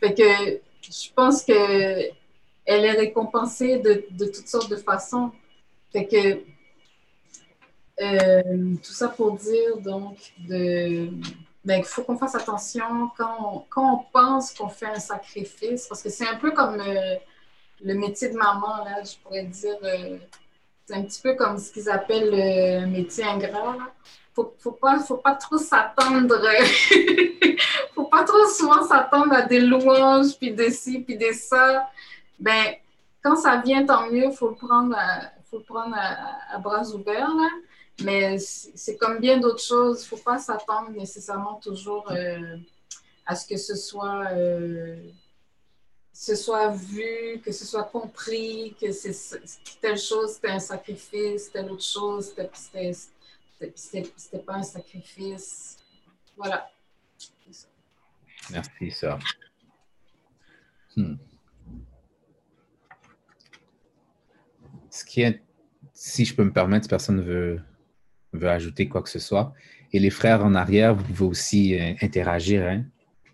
Fait que je pense que elle est récompensée de, de toutes sortes de façons. Fait que euh, tout ça pour dire donc de ben, il faut qu'on fasse attention quand on, quand on pense qu'on fait un sacrifice, parce que c'est un peu comme, euh, le métier de maman, là, je pourrais dire, euh, c'est un petit peu comme ce qu'ils appellent le métier ingrat. Là. Faut, faut pas, faut pas trop s'attendre, [LAUGHS] faut pas trop souvent s'attendre à des louanges, puis de ci, puis de ça. Ben, quand ça vient, tant mieux, faut le prendre à, faut le prendre à, bras ouverts, là. Mais c'est comme bien d'autres choses, faut pas s'attendre nécessairement toujours euh, à ce que ce soit euh, soit vu, que ce soit compris, que c'est telle chose, c'était un sacrifice, telle autre chose, c'était pas un sacrifice. Voilà. Merci, ça. Hmm. Ce qui est, si je peux me permettre, personne ne veut, veut ajouter quoi que ce soit. Et les frères en arrière, vous pouvez aussi euh, interagir. Hein?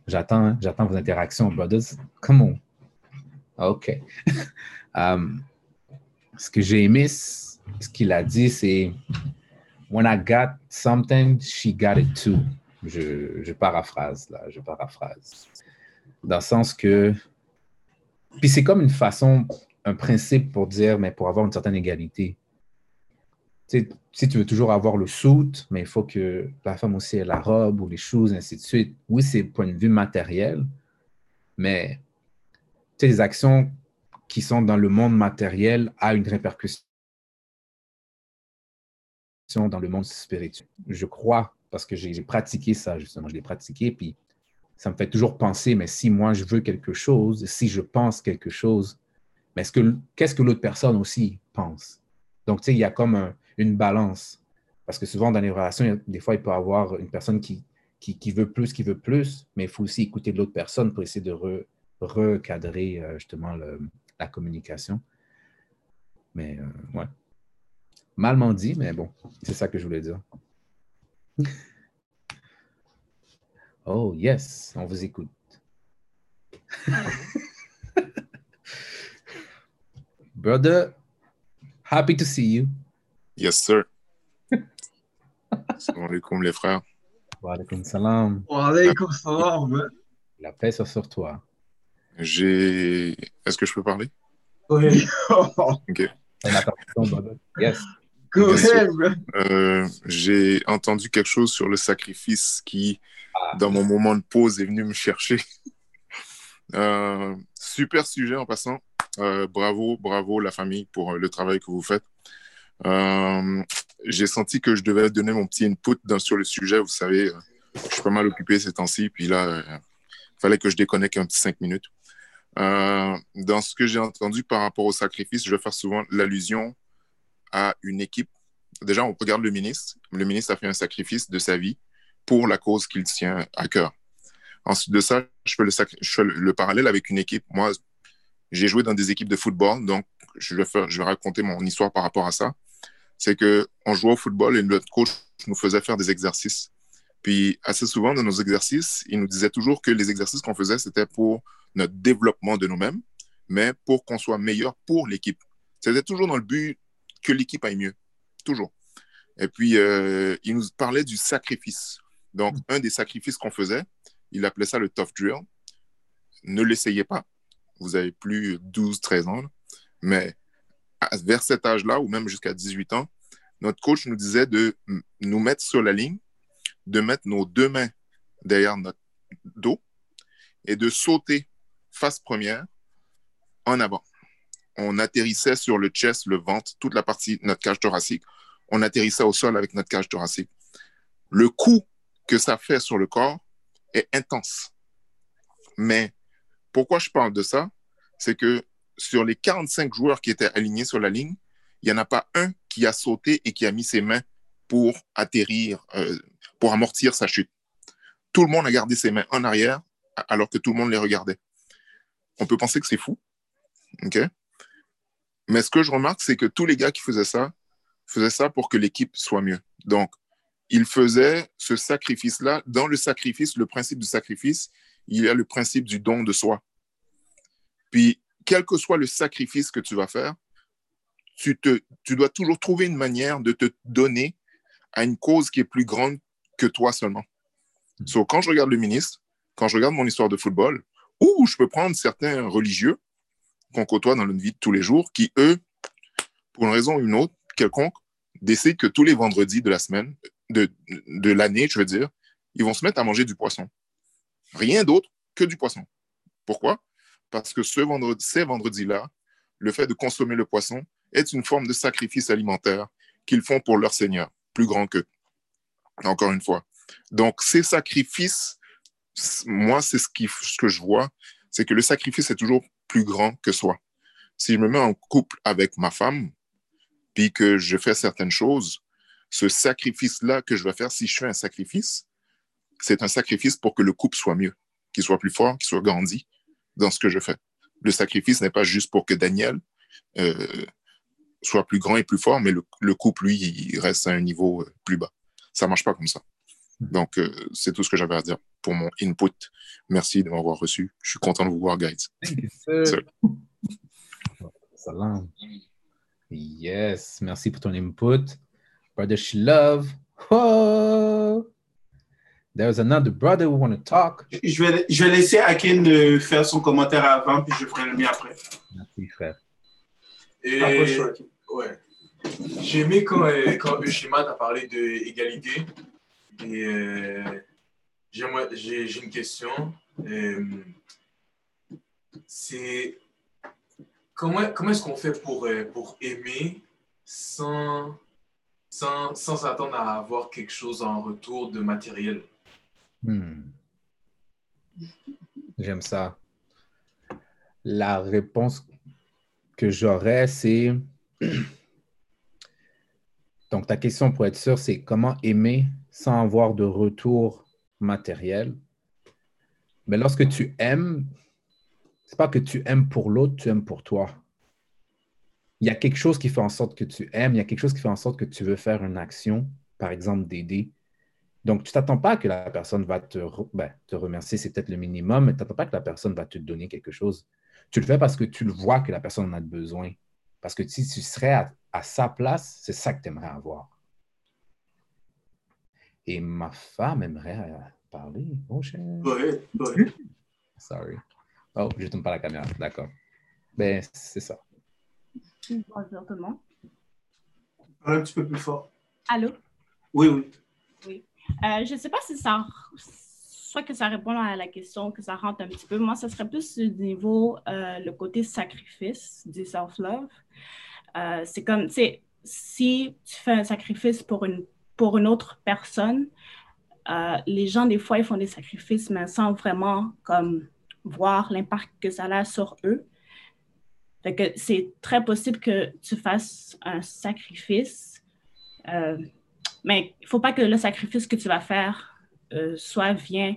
J'attends, hein? j'attends vos interactions, brothers. Come on. OK. [LAUGHS] Um, ce que j'ai aimé, ce qu'il a dit, c'est When I got something, she got it too. Je, je paraphrase, là, je paraphrase. Dans le sens que. Puis c'est comme une façon, un principe pour dire, mais pour avoir une certaine égalité. Si tu veux toujours avoir le suit, mais il faut que la femme aussi ait la robe ou les choses, ainsi de suite. Oui, c'est point de vue matériel, mais les actions qui sont dans le monde matériel a une répercussion dans le monde spirituel. Je crois, parce que j'ai pratiqué ça, justement, je l'ai pratiqué, puis ça me fait toujours penser, mais si moi je veux quelque chose, si je pense quelque chose, mais ce que, qu'est-ce que l'autre personne aussi pense? Donc, tu sais, il y a comme une balance. Parce que souvent, dans les relations, des fois, il peut y avoir une personne qui, veut plus, qui veut plus, mais il faut aussi écouter l'autre personne pour essayer de recadrer euh, justement la communication. Mais euh, ouais. Malement dit, mais bon, c'est ça que je voulais dire. Oh, yes, on vous écoute. [LAUGHS] Brother, happy to see you. Yes, sir. Salam alaikum, les frères. Wa alaikum salam. Wa alaikum salam. La paix soit sur toi. J'ai. Est-ce que je peux parler? Oui. ok. Yes. Go ahead, euh, J'ai entendu quelque chose sur le sacrifice qui, ah. dans mon moment de pause, est venu me chercher. [LAUGHS] Euh, super sujet en passant. Euh, bravo, bravo la famille pour le travail que vous faites. J'ai senti que je devais donner mon petit input sur le sujet. Vous savez, je suis pas mal occupé ces temps-ci. Puis là, il fallait que je déconnecte un petit cinq minutes. Euh, dans ce que j'ai entendu par rapport au sacrifice, je vais faire souvent l'allusion à une équipe. Déjà, on regarde le ministre. Le ministre a fait un sacrifice de sa vie pour la cause qu'il tient à cœur. Ensuite de ça, je fais le, le, parallèle avec une équipe. Moi, j'ai joué dans des équipes de football, donc je vais raconter mon histoire par rapport à ça. C'est qu'on jouait au football et notre coach nous faisait faire des exercices. Puis assez souvent, dans nos exercices, il nous disait toujours que les exercices qu'on faisait, c'était pour notre développement de nous-mêmes, mais pour qu'on soit meilleur pour l'équipe. C'était toujours dans le but que l'équipe aille mieux, toujours. Et puis, euh, il nous parlait du sacrifice. Donc, un des sacrifices qu'on faisait, il appelait ça le tough drill. Ne l'essayez pas. Vous avez plus 12, 13 ans. Mais vers cet âge-là, ou même jusqu'à 18 ans, notre coach nous disait de nous mettre sur la ligne, de mettre nos deux mains derrière notre dos et de sauter face première en avant. On atterrissait sur le chest, le ventre, toute la partie notre cage thoracique. On atterrissait au sol avec notre cage thoracique. Le coup que ça fait sur le corps est intense. Mais pourquoi je parle de ça? C'est que sur les 45 joueurs qui étaient alignés sur la ligne, il n'y en a pas un qui a sauté et qui a mis ses mains pour atterrir, euh, pour amortir sa chute. Tout le monde a gardé ses mains en arrière alors que tout le monde les regardait on peut penser que c'est fou. OK? Mais ce que je remarque, c'est que tous les gars qui faisaient ça, faisaient ça pour que l'équipe soit mieux. Donc, ils faisaient ce sacrifice-là. Dans le sacrifice, le principe du sacrifice, il y a le principe du don de soi. Puis, quel que soit le sacrifice que tu vas faire, tu, te, tu dois toujours trouver une manière de te donner à une cause qui est plus grande que toi seulement. Donc, quand je regarde le ministre, quand je regarde mon histoire de football, ou je peux prendre certains religieux qu'on côtoie dans notre vie de tous les jours qui, eux, pour une raison ou une autre, quelconque, décident que tous les vendredis de la semaine, de, de l'année, je veux dire, ils vont se mettre à manger du poisson. Rien d'autre que du poisson. Pourquoi? Parce que ce vendredi, ces vendredis-là, le fait de consommer le poisson est une forme de sacrifice alimentaire qu'ils font pour leur Seigneur, plus grand qu'eux. Encore une fois. Donc, ces sacrifices, moi, c'est ce, ce que je vois, c'est que le sacrifice est toujours plus grand que soi. Si je me mets en couple avec ma femme, puis que je fais certaines choses, ce sacrifice-là que je vais faire, si je fais un sacrifice, c'est un sacrifice pour que le couple soit mieux, qu'il soit plus fort, qu'il soit grandi dans ce que je fais. Le sacrifice n'est pas juste pour que Daniel euh, soit plus grand et plus fort, mais le, couple, lui, il reste à un niveau euh, plus bas. Ça marche pas comme ça. Donc, euh, c'est tout ce que j'avais à dire pour mon input. Merci de m'avoir reçu. Je suis content de vous voir, guys. [LAUGHS] Salam. Yes, merci pour ton input. Brother She Love. Oh! There's another brother who want to talk. Je vais, je vais laisser Akin euh, faire son commentaire avant, puis je ferai le mien après. Merci, frère. Et, ouais. J'ai aimé quand, euh, quand Ushima t'a parlé d'égalité. Et euh, j'ai une question. Euh, c'est comment, comment est-ce qu'on fait pour, pour aimer sans, sans, sans attendre à avoir quelque chose en retour de matériel? Hmm. J'aime ça. La réponse que j'aurais, c'est... [CLEARS THROAT] Donc, ta question, pour être sûr, c'est comment aimer sans avoir de retour matériel? Mais lorsque tu aimes, c'est pas que tu aimes pour l'autre, tu aimes pour toi. Il y a quelque chose qui fait en sorte que tu aimes, il y a quelque chose qui fait en sorte que tu veux faire une action, par exemple d'aider. Donc, tu t'attends pas que la personne va te, ben, te remercier, c'est peut-être le minimum, mais tu t'attends pas que la personne va te donner quelque chose. Tu le fais parce que tu le vois que la personne en a besoin. Parce que si tu serais à, à sa place, c'est ça que tu aimerais avoir. Et ma femme aimerait euh, parler. Oh, cher. Oui, oui. Sorry. Oh, je ne tourne pas la caméra. D'accord. Ben, c'est ça. Bonjour tout le monde. Un petit peu plus fort. Allô? Oui, oui. Euh, je ne sais pas si ça, soit que ça répond à la question, que ça rentre un petit peu. Moi, ce serait plus du niveau, euh, le côté sacrifice du self-love. Euh, c'est comme, tu sais, si tu fais un sacrifice pour une, pour une autre personne, les gens, des fois, ils font des sacrifices, mais sans vraiment comme voir l'impact que ça a sur eux. Fait c'est très possible que tu fasses un sacrifice, mais il ne faut pas que le sacrifice que tu vas faire soit vient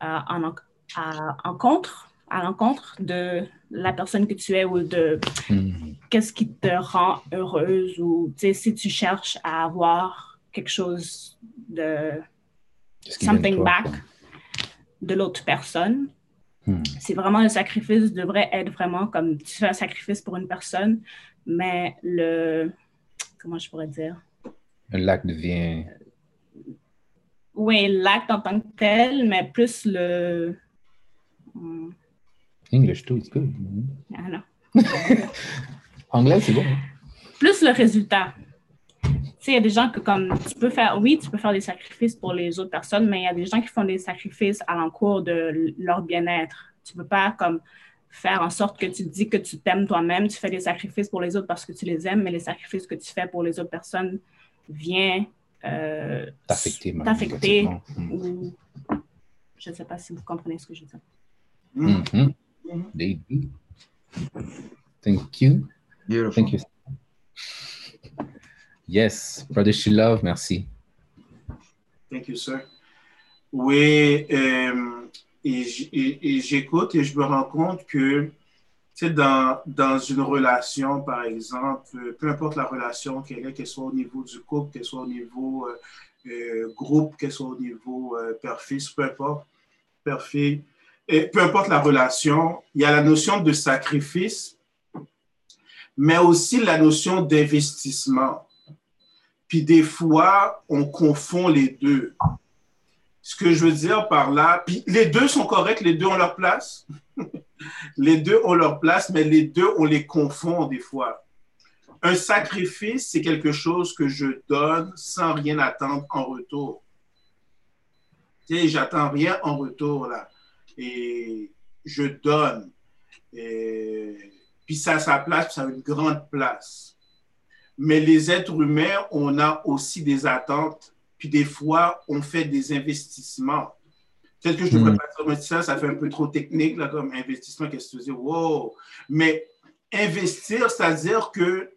en, en contre à l'encontre de la personne que tu es ou de Hmm. qu'est-ce qui te rend heureuse ou si tu cherches à avoir quelque chose de something back de l'autre personne. Hmm. C'est vraiment le sacrifice devrait être vraiment comme tu fais un sacrifice pour une personne, mais le comment je pourrais dire? Un lac devient. Oui, l'acte en tant que tel, mais plus le Hmm, English too, it's good. ah non. [LAUGHS] Anglais, c'est bon. hein? plus le résultat. Tu sais, il y a des gens que comme tu peux faire, oui, tu peux faire des sacrifices pour les autres personnes, mais il y a des gens qui font des sacrifices à l'encours de leur bien-être. Tu peux pas comme faire en sorte que tu dis que tu t'aimes toi-même, tu fais des sacrifices pour les autres parce que tu les aimes, mais les sacrifices que tu fais pour les autres personnes viennent euh, T'affecter. Mm. ou je ne sais pas si vous comprenez ce que je veux dire. Mhm. They do. Thank you. Beautiful. Thank you. Yes, Brother She Love, merci. Thank you, sir. Oui, euh, et j'écoute et je me rends compte que, dans, dans une relation, par exemple, euh, peu importe la relation qu'elle est, qu'elle soit au niveau du couple, qu'elle soit au niveau euh, euh, groupe, qu'elle soit au niveau euh, père-fils, peu importe, père-fille, et peu importe la relation, il y a la notion de sacrifice, mais aussi la notion d'investissement. Puis des fois, on confond les deux. Ce que je veux dire par là, puis les deux sont corrects, les deux ont leur place? [LAUGHS] Les deux ont leur place, mais les deux, on les confond des fois. Un sacrifice, c'est quelque chose que je donne sans rien attendre en retour. Tu sais, j'attends rien en retour, là. Et je donne. Et puis ça a sa place, ça a une grande place. Mais les êtres humains, on a aussi des attentes. Puis des fois, on fait des investissements. Peut-être que je ne devrais pas dire ça, ça fait un peu trop technique, là, comme investissement, qu'est-ce que tu dis? Wow! Mais investir, c'est-à-dire que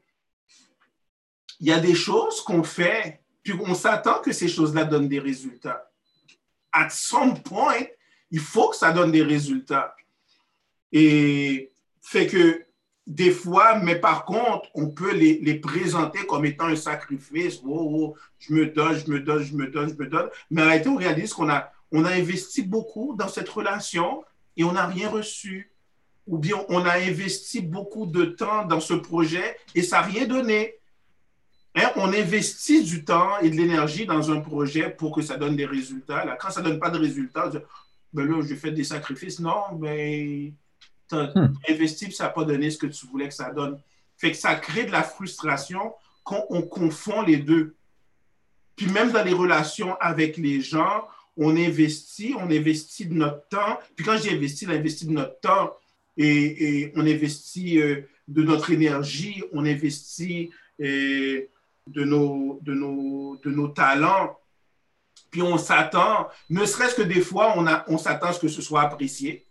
il y a des choses qu'on fait, puis on s'attend que ces choses-là donnent des résultats. À some point, il faut que ça donne des résultats. Et fait que des fois, mais par contre, on peut les, les présenter comme étant un sacrifice. Oh, je me donne, je me donne, je me donne, je me donne. Mais en réalité, on réalise qu'on a, on a investi beaucoup dans cette relation et on n'a rien reçu. Ou bien on a investi beaucoup de temps dans ce projet et ça n'a rien donné. Hein, on investit du temps et de l'énergie dans un projet pour que ça donne des résultats. Là, quand ça ne donne pas de résultats, ben là, je fais des sacrifices. Non, mais tu as hmm. investi et ça n'a pas donné ce que tu voulais que ça donne. Fait que ça crée de la frustration quand on confond les deux. Puis même dans les relations avec les gens, on investit, on investit de notre temps. Puis quand j'ai investi, on investit de notre temps et, on investit euh, de notre énergie, on investit euh, de, nos, de, nos, de nos talents. Puis on s'attend, ne serait-ce que des fois, on, on s'attend à ce que ce soit apprécié.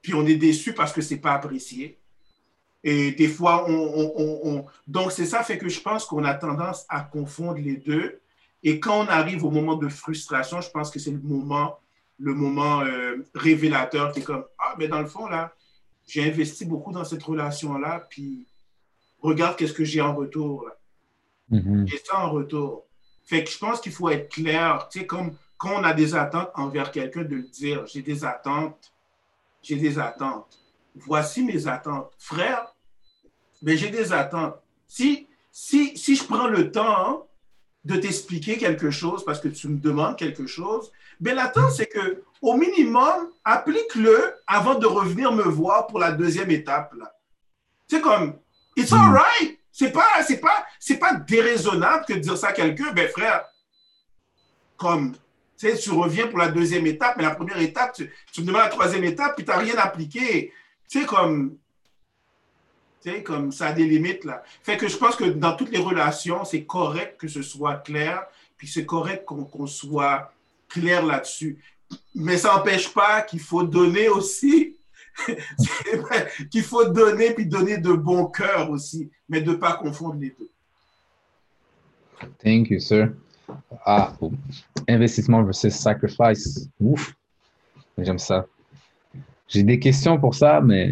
Puis on est déçu parce que ce n'est pas apprécié. Et des fois, on, donc c'est ça fait que je pense qu'on a tendance à confondre les deux. Et quand on arrive au moment de frustration, je pense que c'est le moment, le moment euh, révélateur qui est comme ah mais dans le fond là, j'ai investi beaucoup dans cette relation là, puis regarde qu'est-ce que j'ai en retour. Mm-hmm. J'ai ça en retour. Fait que je pense qu'il faut être clair, tu sais, comme quand on a des attentes envers quelqu'un, de le dire, j'ai des attentes, j'ai des attentes. Voici mes attentes. Frère, mais j'ai des attentes. Si, si, si je prends le temps de t'expliquer quelque chose parce que tu me demandes quelque chose, ben l'attente, c'est que au minimum, applique-le avant de revenir me voir pour la deuxième étape. C'est comme, it's all mm. right. C'est pas, c'est pas, c'est pas déraisonnable que de dire ça à quelqu'un, ben frère, comme, tu sais, tu reviens pour la deuxième étape, mais la première étape, tu, tu me demandes la troisième étape, puis tu n'as rien appliqué. Tu sais, comme, comme ça a des limites, là. Fait que je pense que dans toutes les relations, c'est correct que ce soit clair, puis c'est correct qu'on soit clair là-dessus. Mais ça n'empêche pas qu'il faut donner aussi [LAUGHS] qu'il faut donner, puis donner de bon cœur aussi, mais de ne pas confondre les deux. Thank you, sir. Ah, investissement versus sacrifice. Ouf, j'aime ça. J'ai des questions pour ça, mais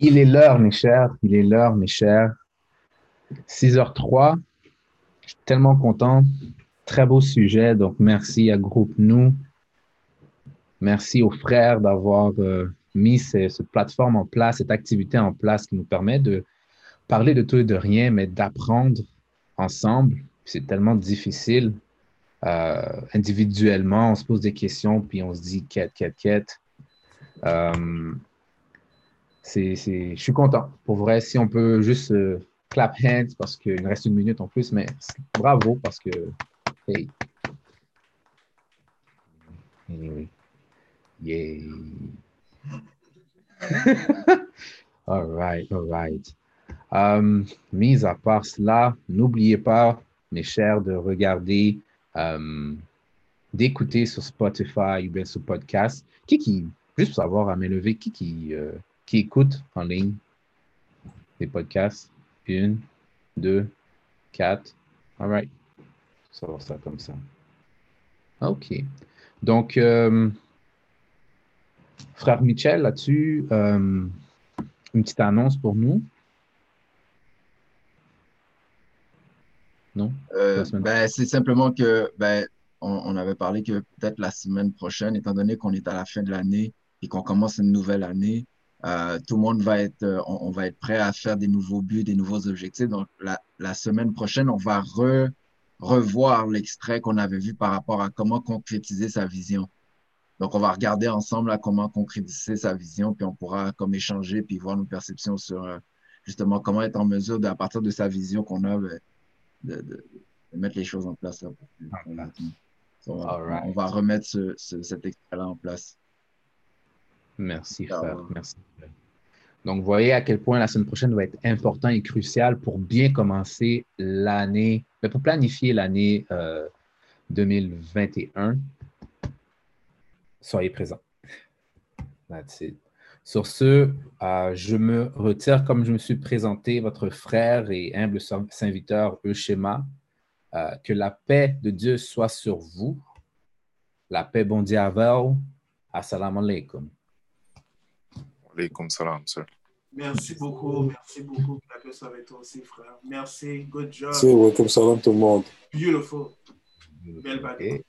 il est l'heure, mes chers. Il est l'heure, mes chers. 6h03. Je suis tellement content. Très beau sujet. Donc, merci à Groupe Nous. Merci aux frères d'avoir euh, mis cette plateforme en place, cette activité en place qui nous permet de parler de tout et de rien, mais d'apprendre ensemble. C'est tellement difficile. Euh, individuellement, on se pose des questions, puis on se dit quête, quête, quête. Euh, je suis content. Pour vrai, si on peut juste clap hands, parce qu'il reste une minute en plus, mais bravo, parce que, hey. Yay. [LAUGHS] all right, all right. Um, mis à part cela, n'oubliez pas, mes chers, de regarder, um, d'écouter sur Spotify ou bien sur podcast. Qui qui, juste pour savoir à m'élever, qui qui, euh, qui écoute en ligne les podcasts? Une, deux, quatre. All right. Ça va ça comme ça. OK. Donc, um, Frère Michel, là-dessus, euh, une petite annonce pour nous? Non? Euh, ben, c'est simplement que ben, on, avait parlé que peut-être la semaine prochaine, étant donné qu'on est à la fin de l'année et qu'on commence une nouvelle année, euh, tout le monde va être, on, va être prêt à faire des nouveaux buts, des nouveaux objectifs. Donc, la, semaine prochaine, on va revoir l'extrait qu'on avait vu par rapport à comment concrétiser sa vision. Donc, on va regarder ensemble là, comment concrétiser sa vision, puis on pourra comme échanger, puis voir nos perceptions sur euh, justement comment être en mesure, de, à partir de sa vision qu'on a, ben, de, de- de mettre les choses en place. Là, pour on, va- on va remettre ce, ce- cet extrait-là en place. Merci, Ah, frère. ouais. Merci. Donc, vous voyez à quel point la semaine prochaine va être important et crucial pour bien commencer l'année, ben, pour planifier l'année euh, 2021. Soyez présents. That's it. Sur ce, euh, je me retire comme je me suis présenté, votre frère et humble serviteur Eushema. Euh, que la paix de Dieu soit sur vous. La paix bon diavel. Assalamu alaikum. Alaykoum salam, sir. Merci beaucoup, merci beaucoup. Que la paix soit avec toi aussi, frère. Merci, good job. C'est welcome salam tout le monde. Beautiful. Belle bague.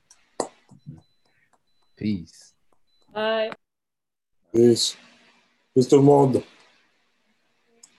Peace. Bye. Peace. Peace tout le monde.